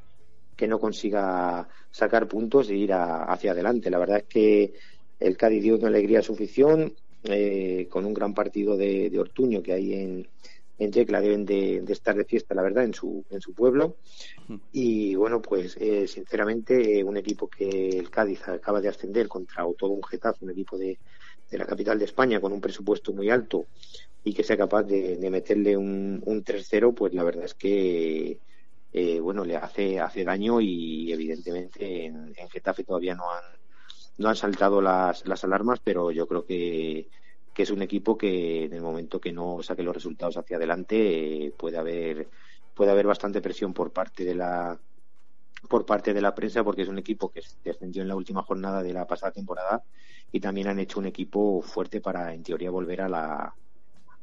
que no consiga sacar puntos e ir a- hacia adelante. La verdad es que el Cádiz dio una alegría a su afición, eh, con un gran partido de, de Ortuño que hay en, en Yecla deben de, de estar de fiesta, la verdad, en su, en su pueblo. Y bueno, pues eh, sinceramente, un equipo que el Cádiz acaba de ascender contra todo un Getafe, un equipo de, de la capital de España con un presupuesto muy alto y que sea capaz de, de meterle un, un 3-0, pues la verdad es que eh, bueno, le hace, hace daño y evidentemente en, en Getafe todavía no han, no han saltado las, las alarmas, pero yo creo que, que es un equipo que en el momento que no saque los resultados hacia adelante eh, puede haber puede haber bastante presión por parte de la por parte de la prensa porque es un equipo que se defendió en la última jornada de la pasada temporada y también han hecho un equipo fuerte para en teoría volver a la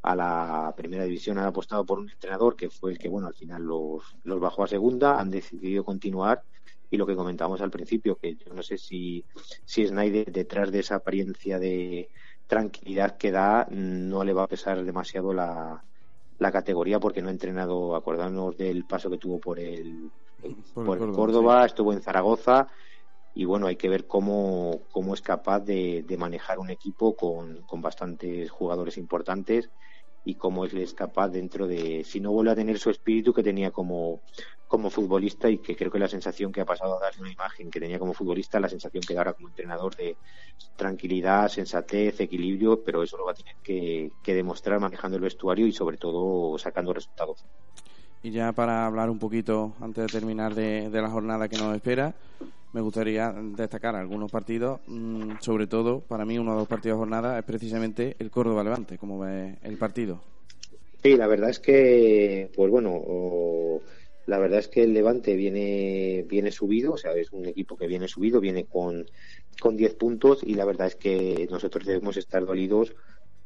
a la primera división. Han apostado por un entrenador que fue el que bueno al final los, los bajó a segunda han decidido continuar y lo que comentábamos al principio que yo no sé si si Snyder detrás de esa apariencia de tranquilidad que da no le va a pesar demasiado la, la categoría porque no ha entrenado acordarnos del paso que tuvo por el Por por, el Córdoba, estuvo en Zaragoza y bueno, hay que ver cómo, cómo es capaz de, de manejar un equipo con, con bastantes jugadores importantes y cómo es capaz dentro de, si no vuelve a tener su espíritu que tenía como, como futbolista y que creo que la sensación que ha pasado a darle una imagen que tenía como futbolista, la sensación que da ahora como entrenador de tranquilidad, sensatez, equilibrio, pero eso lo va a tener que, que demostrar manejando el vestuario y sobre todo sacando resultados. Y ya para hablar un poquito, antes de terminar de, de la jornada que nos espera, me gustaría destacar algunos partidos, mm, sobre todo, para mí uno de los partidos de jornada es precisamente el Córdoba Levante, como ve el partido. Sí, la verdad es que, pues bueno, la verdad es que el Levante viene, viene subido, o sea, es un equipo que viene subido, viene con, con 10 puntos y la verdad es que nosotros debemos estar dolidos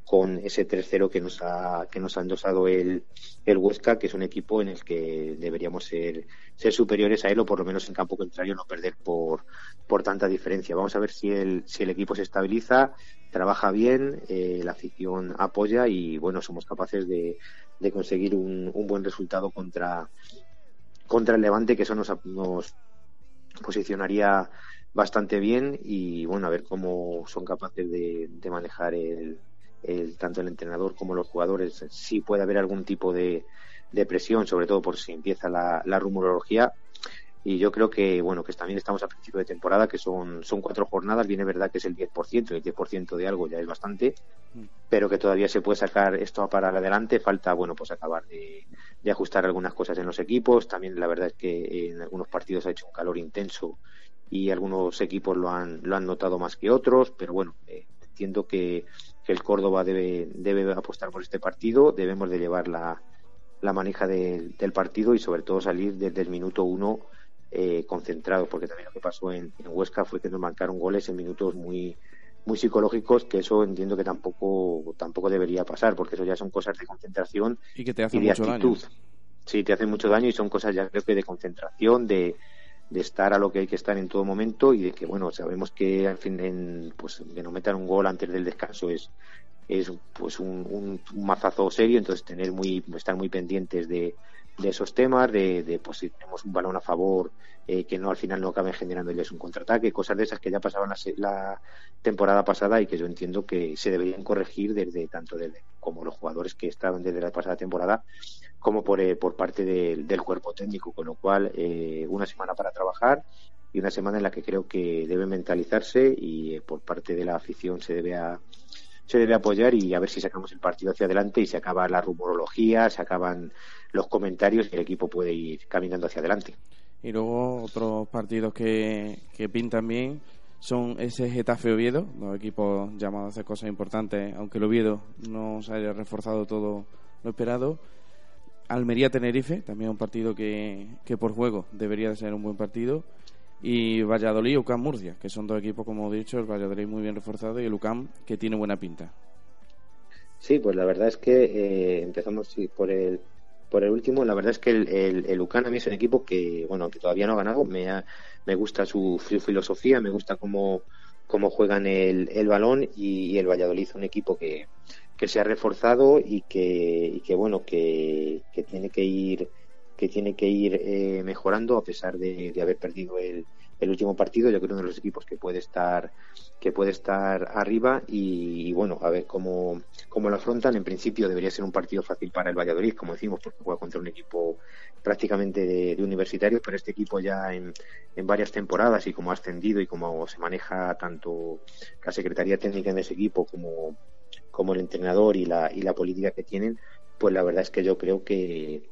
con ese 3-0 que nos ha que nos ha endosado el, el Huesca, que es un equipo en el que deberíamos ser, ser superiores a él o por lo menos en campo contrario no perder por, por tanta diferencia. Vamos a ver si el, si el equipo se estabiliza, trabaja bien, eh, la afición apoya y bueno, somos capaces de, de conseguir un, un buen resultado contra, contra el Levante, que eso nos, nos posicionaría bastante bien y bueno, a ver cómo son capaces de, de manejar el, el, tanto el entrenador como los jugadores. Si puede haber algún tipo de, de presión, sobre todo por si empieza la, la rumorología. Y yo creo que, bueno, que también estamos a principio de temporada, que son, son cuatro jornadas, viene verdad que es el 10%, el 10% de algo ya es bastante, pero que todavía se puede sacar esto para adelante. Falta, bueno, pues acabar de, de ajustar algunas cosas en los equipos. También la verdad es que en algunos partidos ha hecho un calor intenso y algunos equipos lo han, lo han notado más que otros, pero bueno, eh, entiendo que, que, el Córdoba debe, debe apostar por este partido, debemos de llevar la, la maneja de, del partido y sobre todo salir desde el minuto uno eh, concentrados, porque también lo que pasó en, en, Huesca fue que nos marcaron goles en minutos muy muy psicológicos que eso entiendo que tampoco tampoco debería pasar porque eso ya son cosas de concentración y que te hacen y de mucho actitud. daño. Sí, te hacen mucho daño y son cosas ya creo que de concentración, de, de estar a lo que hay que estar en todo momento y de que bueno sabemos que al fin en, pues que no metan un gol antes del descanso es es pues un, un, mazazo serio. Entonces tener muy estar muy pendientes de, de esos temas de, de pues si tenemos un balón a favor eh, que no al final no acaben generándoles un contraataque cosas de esas que ya pasaban la, la, temporada pasada y que yo entiendo que se deberían corregir desde tanto desde como los jugadores que estaban desde la pasada temporada como por, eh, por parte de, del cuerpo técnico con lo cual eh, una semana para trabajar y una semana en la que creo que debe mentalizarse y eh, por parte de la afición se debe a, se debe apoyar y a ver si sacamos el partido hacia adelante y se acaba la rumorología, se acaban los comentarios y el equipo puede ir caminando hacia adelante. Y luego otros partidos que, que pintan bien son ese Getafe Oviedo, dos equipos llamados a hacer cosas importantes, aunque el Oviedo no se haya reforzado todo lo esperado. Almería Tenerife, también un partido que, que por juego debería de ser un buen partido y Valladolid y UCAM Murcia, que son dos equipos, como he dicho, el Valladolid muy bien reforzado y el UCAM que tiene buena pinta. Sí, pues la verdad es que eh, empezamos por el por el último. La verdad es que el, el, a mí es un equipo que, bueno, que todavía no ha ganado. Me, ha, me gusta su, su, filosofía, me gusta cómo, cómo juegan el, el balón y, y, el Valladolid un equipo que, que se ha reforzado y que, y que bueno, que, que tiene que ir que tiene que ir eh, mejorando a pesar de, de haber perdido el, el, último partido. Yo creo uno de los equipos que puede estar que puede estar arriba y, bueno, a ver cómo, cómo lo afrontan. En principio debería ser un partido fácil para el Valladolid, como decimos, porque juega contra un equipo prácticamente de, de universitarios, pero este equipo ya en, en, varias temporadas y como ha ascendido y como se maneja tanto la Secretaría Técnica en ese equipo como, como el entrenador y la, y la política que tienen, pues la verdad es que yo creo que,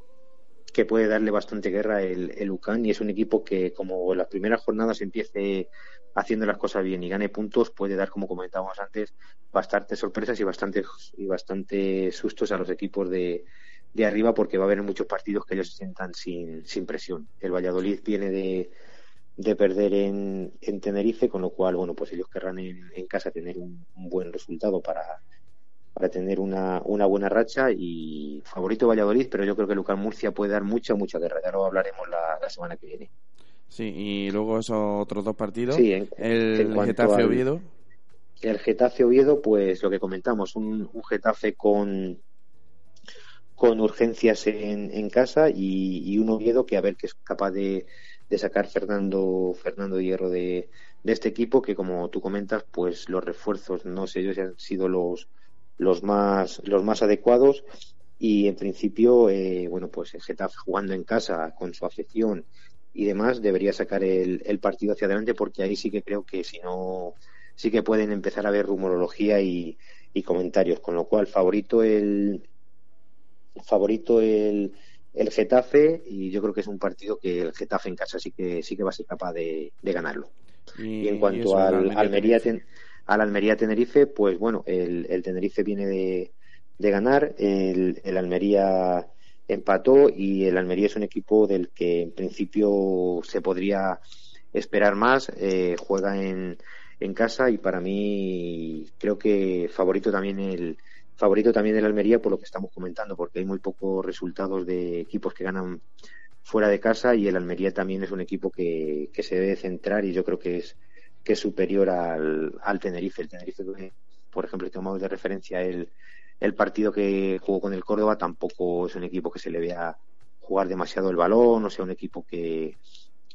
que puede darle bastante guerra el, el UCAN y es un equipo que como en las primeras jornadas empiece haciendo las cosas bien y gane puntos puede dar como comentábamos antes bastantes sorpresas y bastante y bastante sustos a los equipos de, de arriba porque va a haber muchos partidos que ellos se sientan sin, sin presión. El Valladolid viene de, de perder en, en Tenerife con lo cual bueno pues ellos querrán en, en casa tener un, un buen resultado para para tener una, una buena racha y favorito Valladolid, pero yo creo que Lucas Murcia puede dar mucha, mucha guerra. Ya lo hablaremos la, la semana que viene. Sí, y luego esos otros dos partidos. Sí, en, el Getafe Oviedo. El Getafe Oviedo, pues lo que comentamos, un, un Getafe con con urgencias en, en casa y, y, un Oviedo que a ver qué es capaz de, de sacar Fernando Fernando Hierro de, de este equipo que como tú comentas pues los refuerzos no sé yo si han sido los los más los más adecuados. Y en principio eh, bueno pues el Getafe jugando en casa con su afición y demás debería sacar el, el, partido hacia adelante porque ahí sí que creo que si no sí que pueden empezar a ver rumorología y, y comentarios. Con lo cual favorito el favorito el el Getafe y yo creo que es un partido que el Getafe en casa sí que sí que va a ser capaz de, de ganarlo. Y, y en cuanto y al Almería, Almería ten, al Almería Tenerife, pues bueno, el, el Tenerife viene de, de ganar, el, el, Almería empató y el Almería es un equipo del que en principio se podría esperar más, eh, juega en, en casa y para mí creo que favorito también el, favorito también del Almería por lo que estamos comentando, porque hay muy pocos resultados de equipos que ganan fuera de casa y el Almería también es un equipo que, se debe centrar y yo creo que es que es superior al, al Tenerife. El Tenerife, por ejemplo, si tomamos de referencia el, el partido que jugó con el Córdoba, tampoco es un equipo que se le vea jugar demasiado el balón, o sea, un equipo que,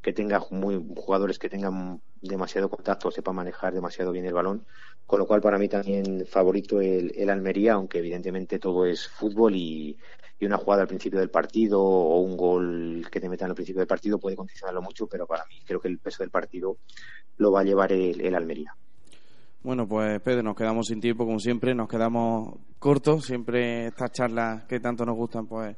que tenga muy jugadores que tengan demasiado contacto, sepa manejar demasiado bien el balón, con lo cual para mí también favorito el, el Almería, aunque evidentemente todo es fútbol y, una jugada al principio del partido o un gol que te metan al principio del partido puede condicionarlo mucho, pero para mí creo que el peso del partido lo va a llevar el, el Almería. Bueno, pues Pedro, nos quedamos sin tiempo como siempre, nos quedamos cortos, siempre estas charlas que tanto nos gustan, pues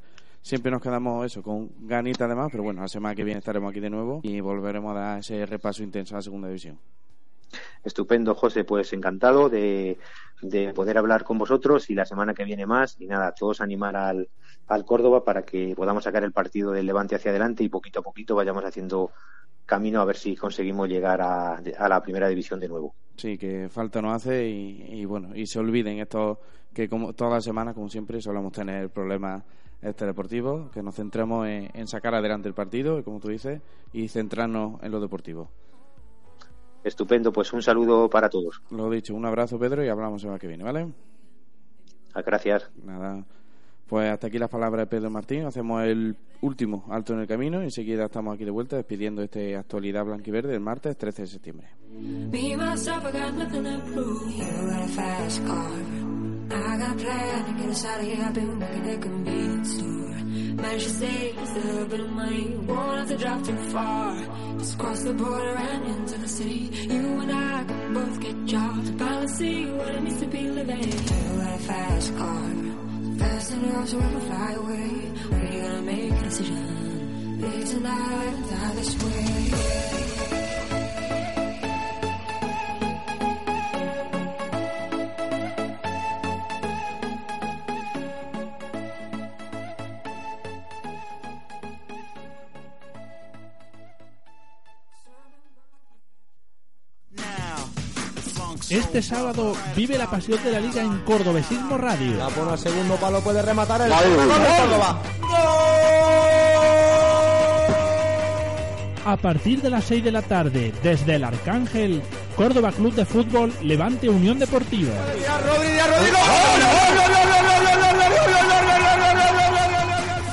siempre nos quedamos eso, con ganita además, pero bueno, la semana que viene estaremos aquí de nuevo y volveremos a dar ese repaso intenso a la segunda división. Estupendo, José, pues encantado de, de poder hablar con vosotros y la semana que viene más. Y nada, todos animar al, al Córdoba para que podamos sacar el partido del Levante hacia adelante y poquito a poquito vayamos haciendo camino a ver si conseguimos llegar a, a la primera división de nuevo. Sí, que falta nos hace y, y bueno, y se olviden esto que como todas las semanas, como siempre, solemos tener problemas este deportivo, que nos centremos en, en sacar adelante el partido, como tú dices, y centrarnos en lo deportivo. Estupendo, pues un saludo para todos. Lo dicho, un abrazo Pedro y hablamos el semana que viene, ¿vale? Gracias. Nada. Pues hasta aquí las palabras de Pedro Martín. Hacemos el último alto en el camino y enseguida estamos aquí de vuelta despidiendo este actualidad blanquiverde el martes 13 de septiembre. I got a. Plan to get us out of here. I've been working at a convenience store. Managed to save a little bit of money. Won't have to drive too far. Just cross the border and into the city. You and I can both get jobs. Finally see what it means to be living. You got a fast car. Fast enough so we can fly away. You gonna make a decision? Live tonight die this way. Este sábado vive la pasión de la liga en Cordobesismo Radio. La pone al segundo palo, puede rematar el. Córdoba. A partir de las 6 de la tarde, desde el Arcángel, Córdoba Club de Fútbol, Levante Unión Deportiva.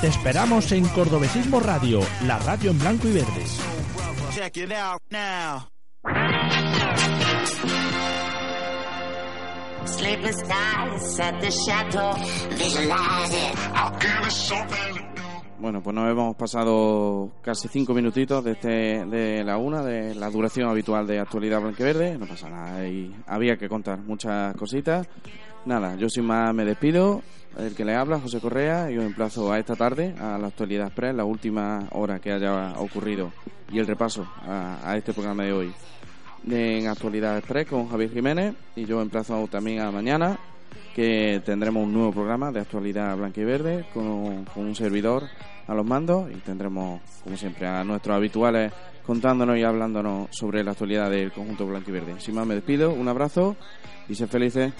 Te esperamos en Cordobesismo Radio, la radio en blanco y verde. Sleepless nights at the chateau, visualize it. I'll give it something. Bueno, pues nos hemos pasado casi cinco minutitos de, este, de la una, de la duración habitual de actualidad blanqueverde. No pasa nada, y había que contar muchas cositas. Nada, yo sin más me despido. El que le habla, José Correa, y os emplazo a esta tarde, a la actualidad express, la última hora que haya ocurrido y el repaso a, a este programa de hoy en Actualidad Express con Javier Jiménez y yo emplazo también a mañana que tendremos un nuevo programa de actualidad blanca y verde con, un servidor a los mandos y tendremos como siempre a nuestros habituales contándonos y hablándonos sobre la actualidad del conjunto blanco y verde. Sin me despido, un abrazo y sed felices.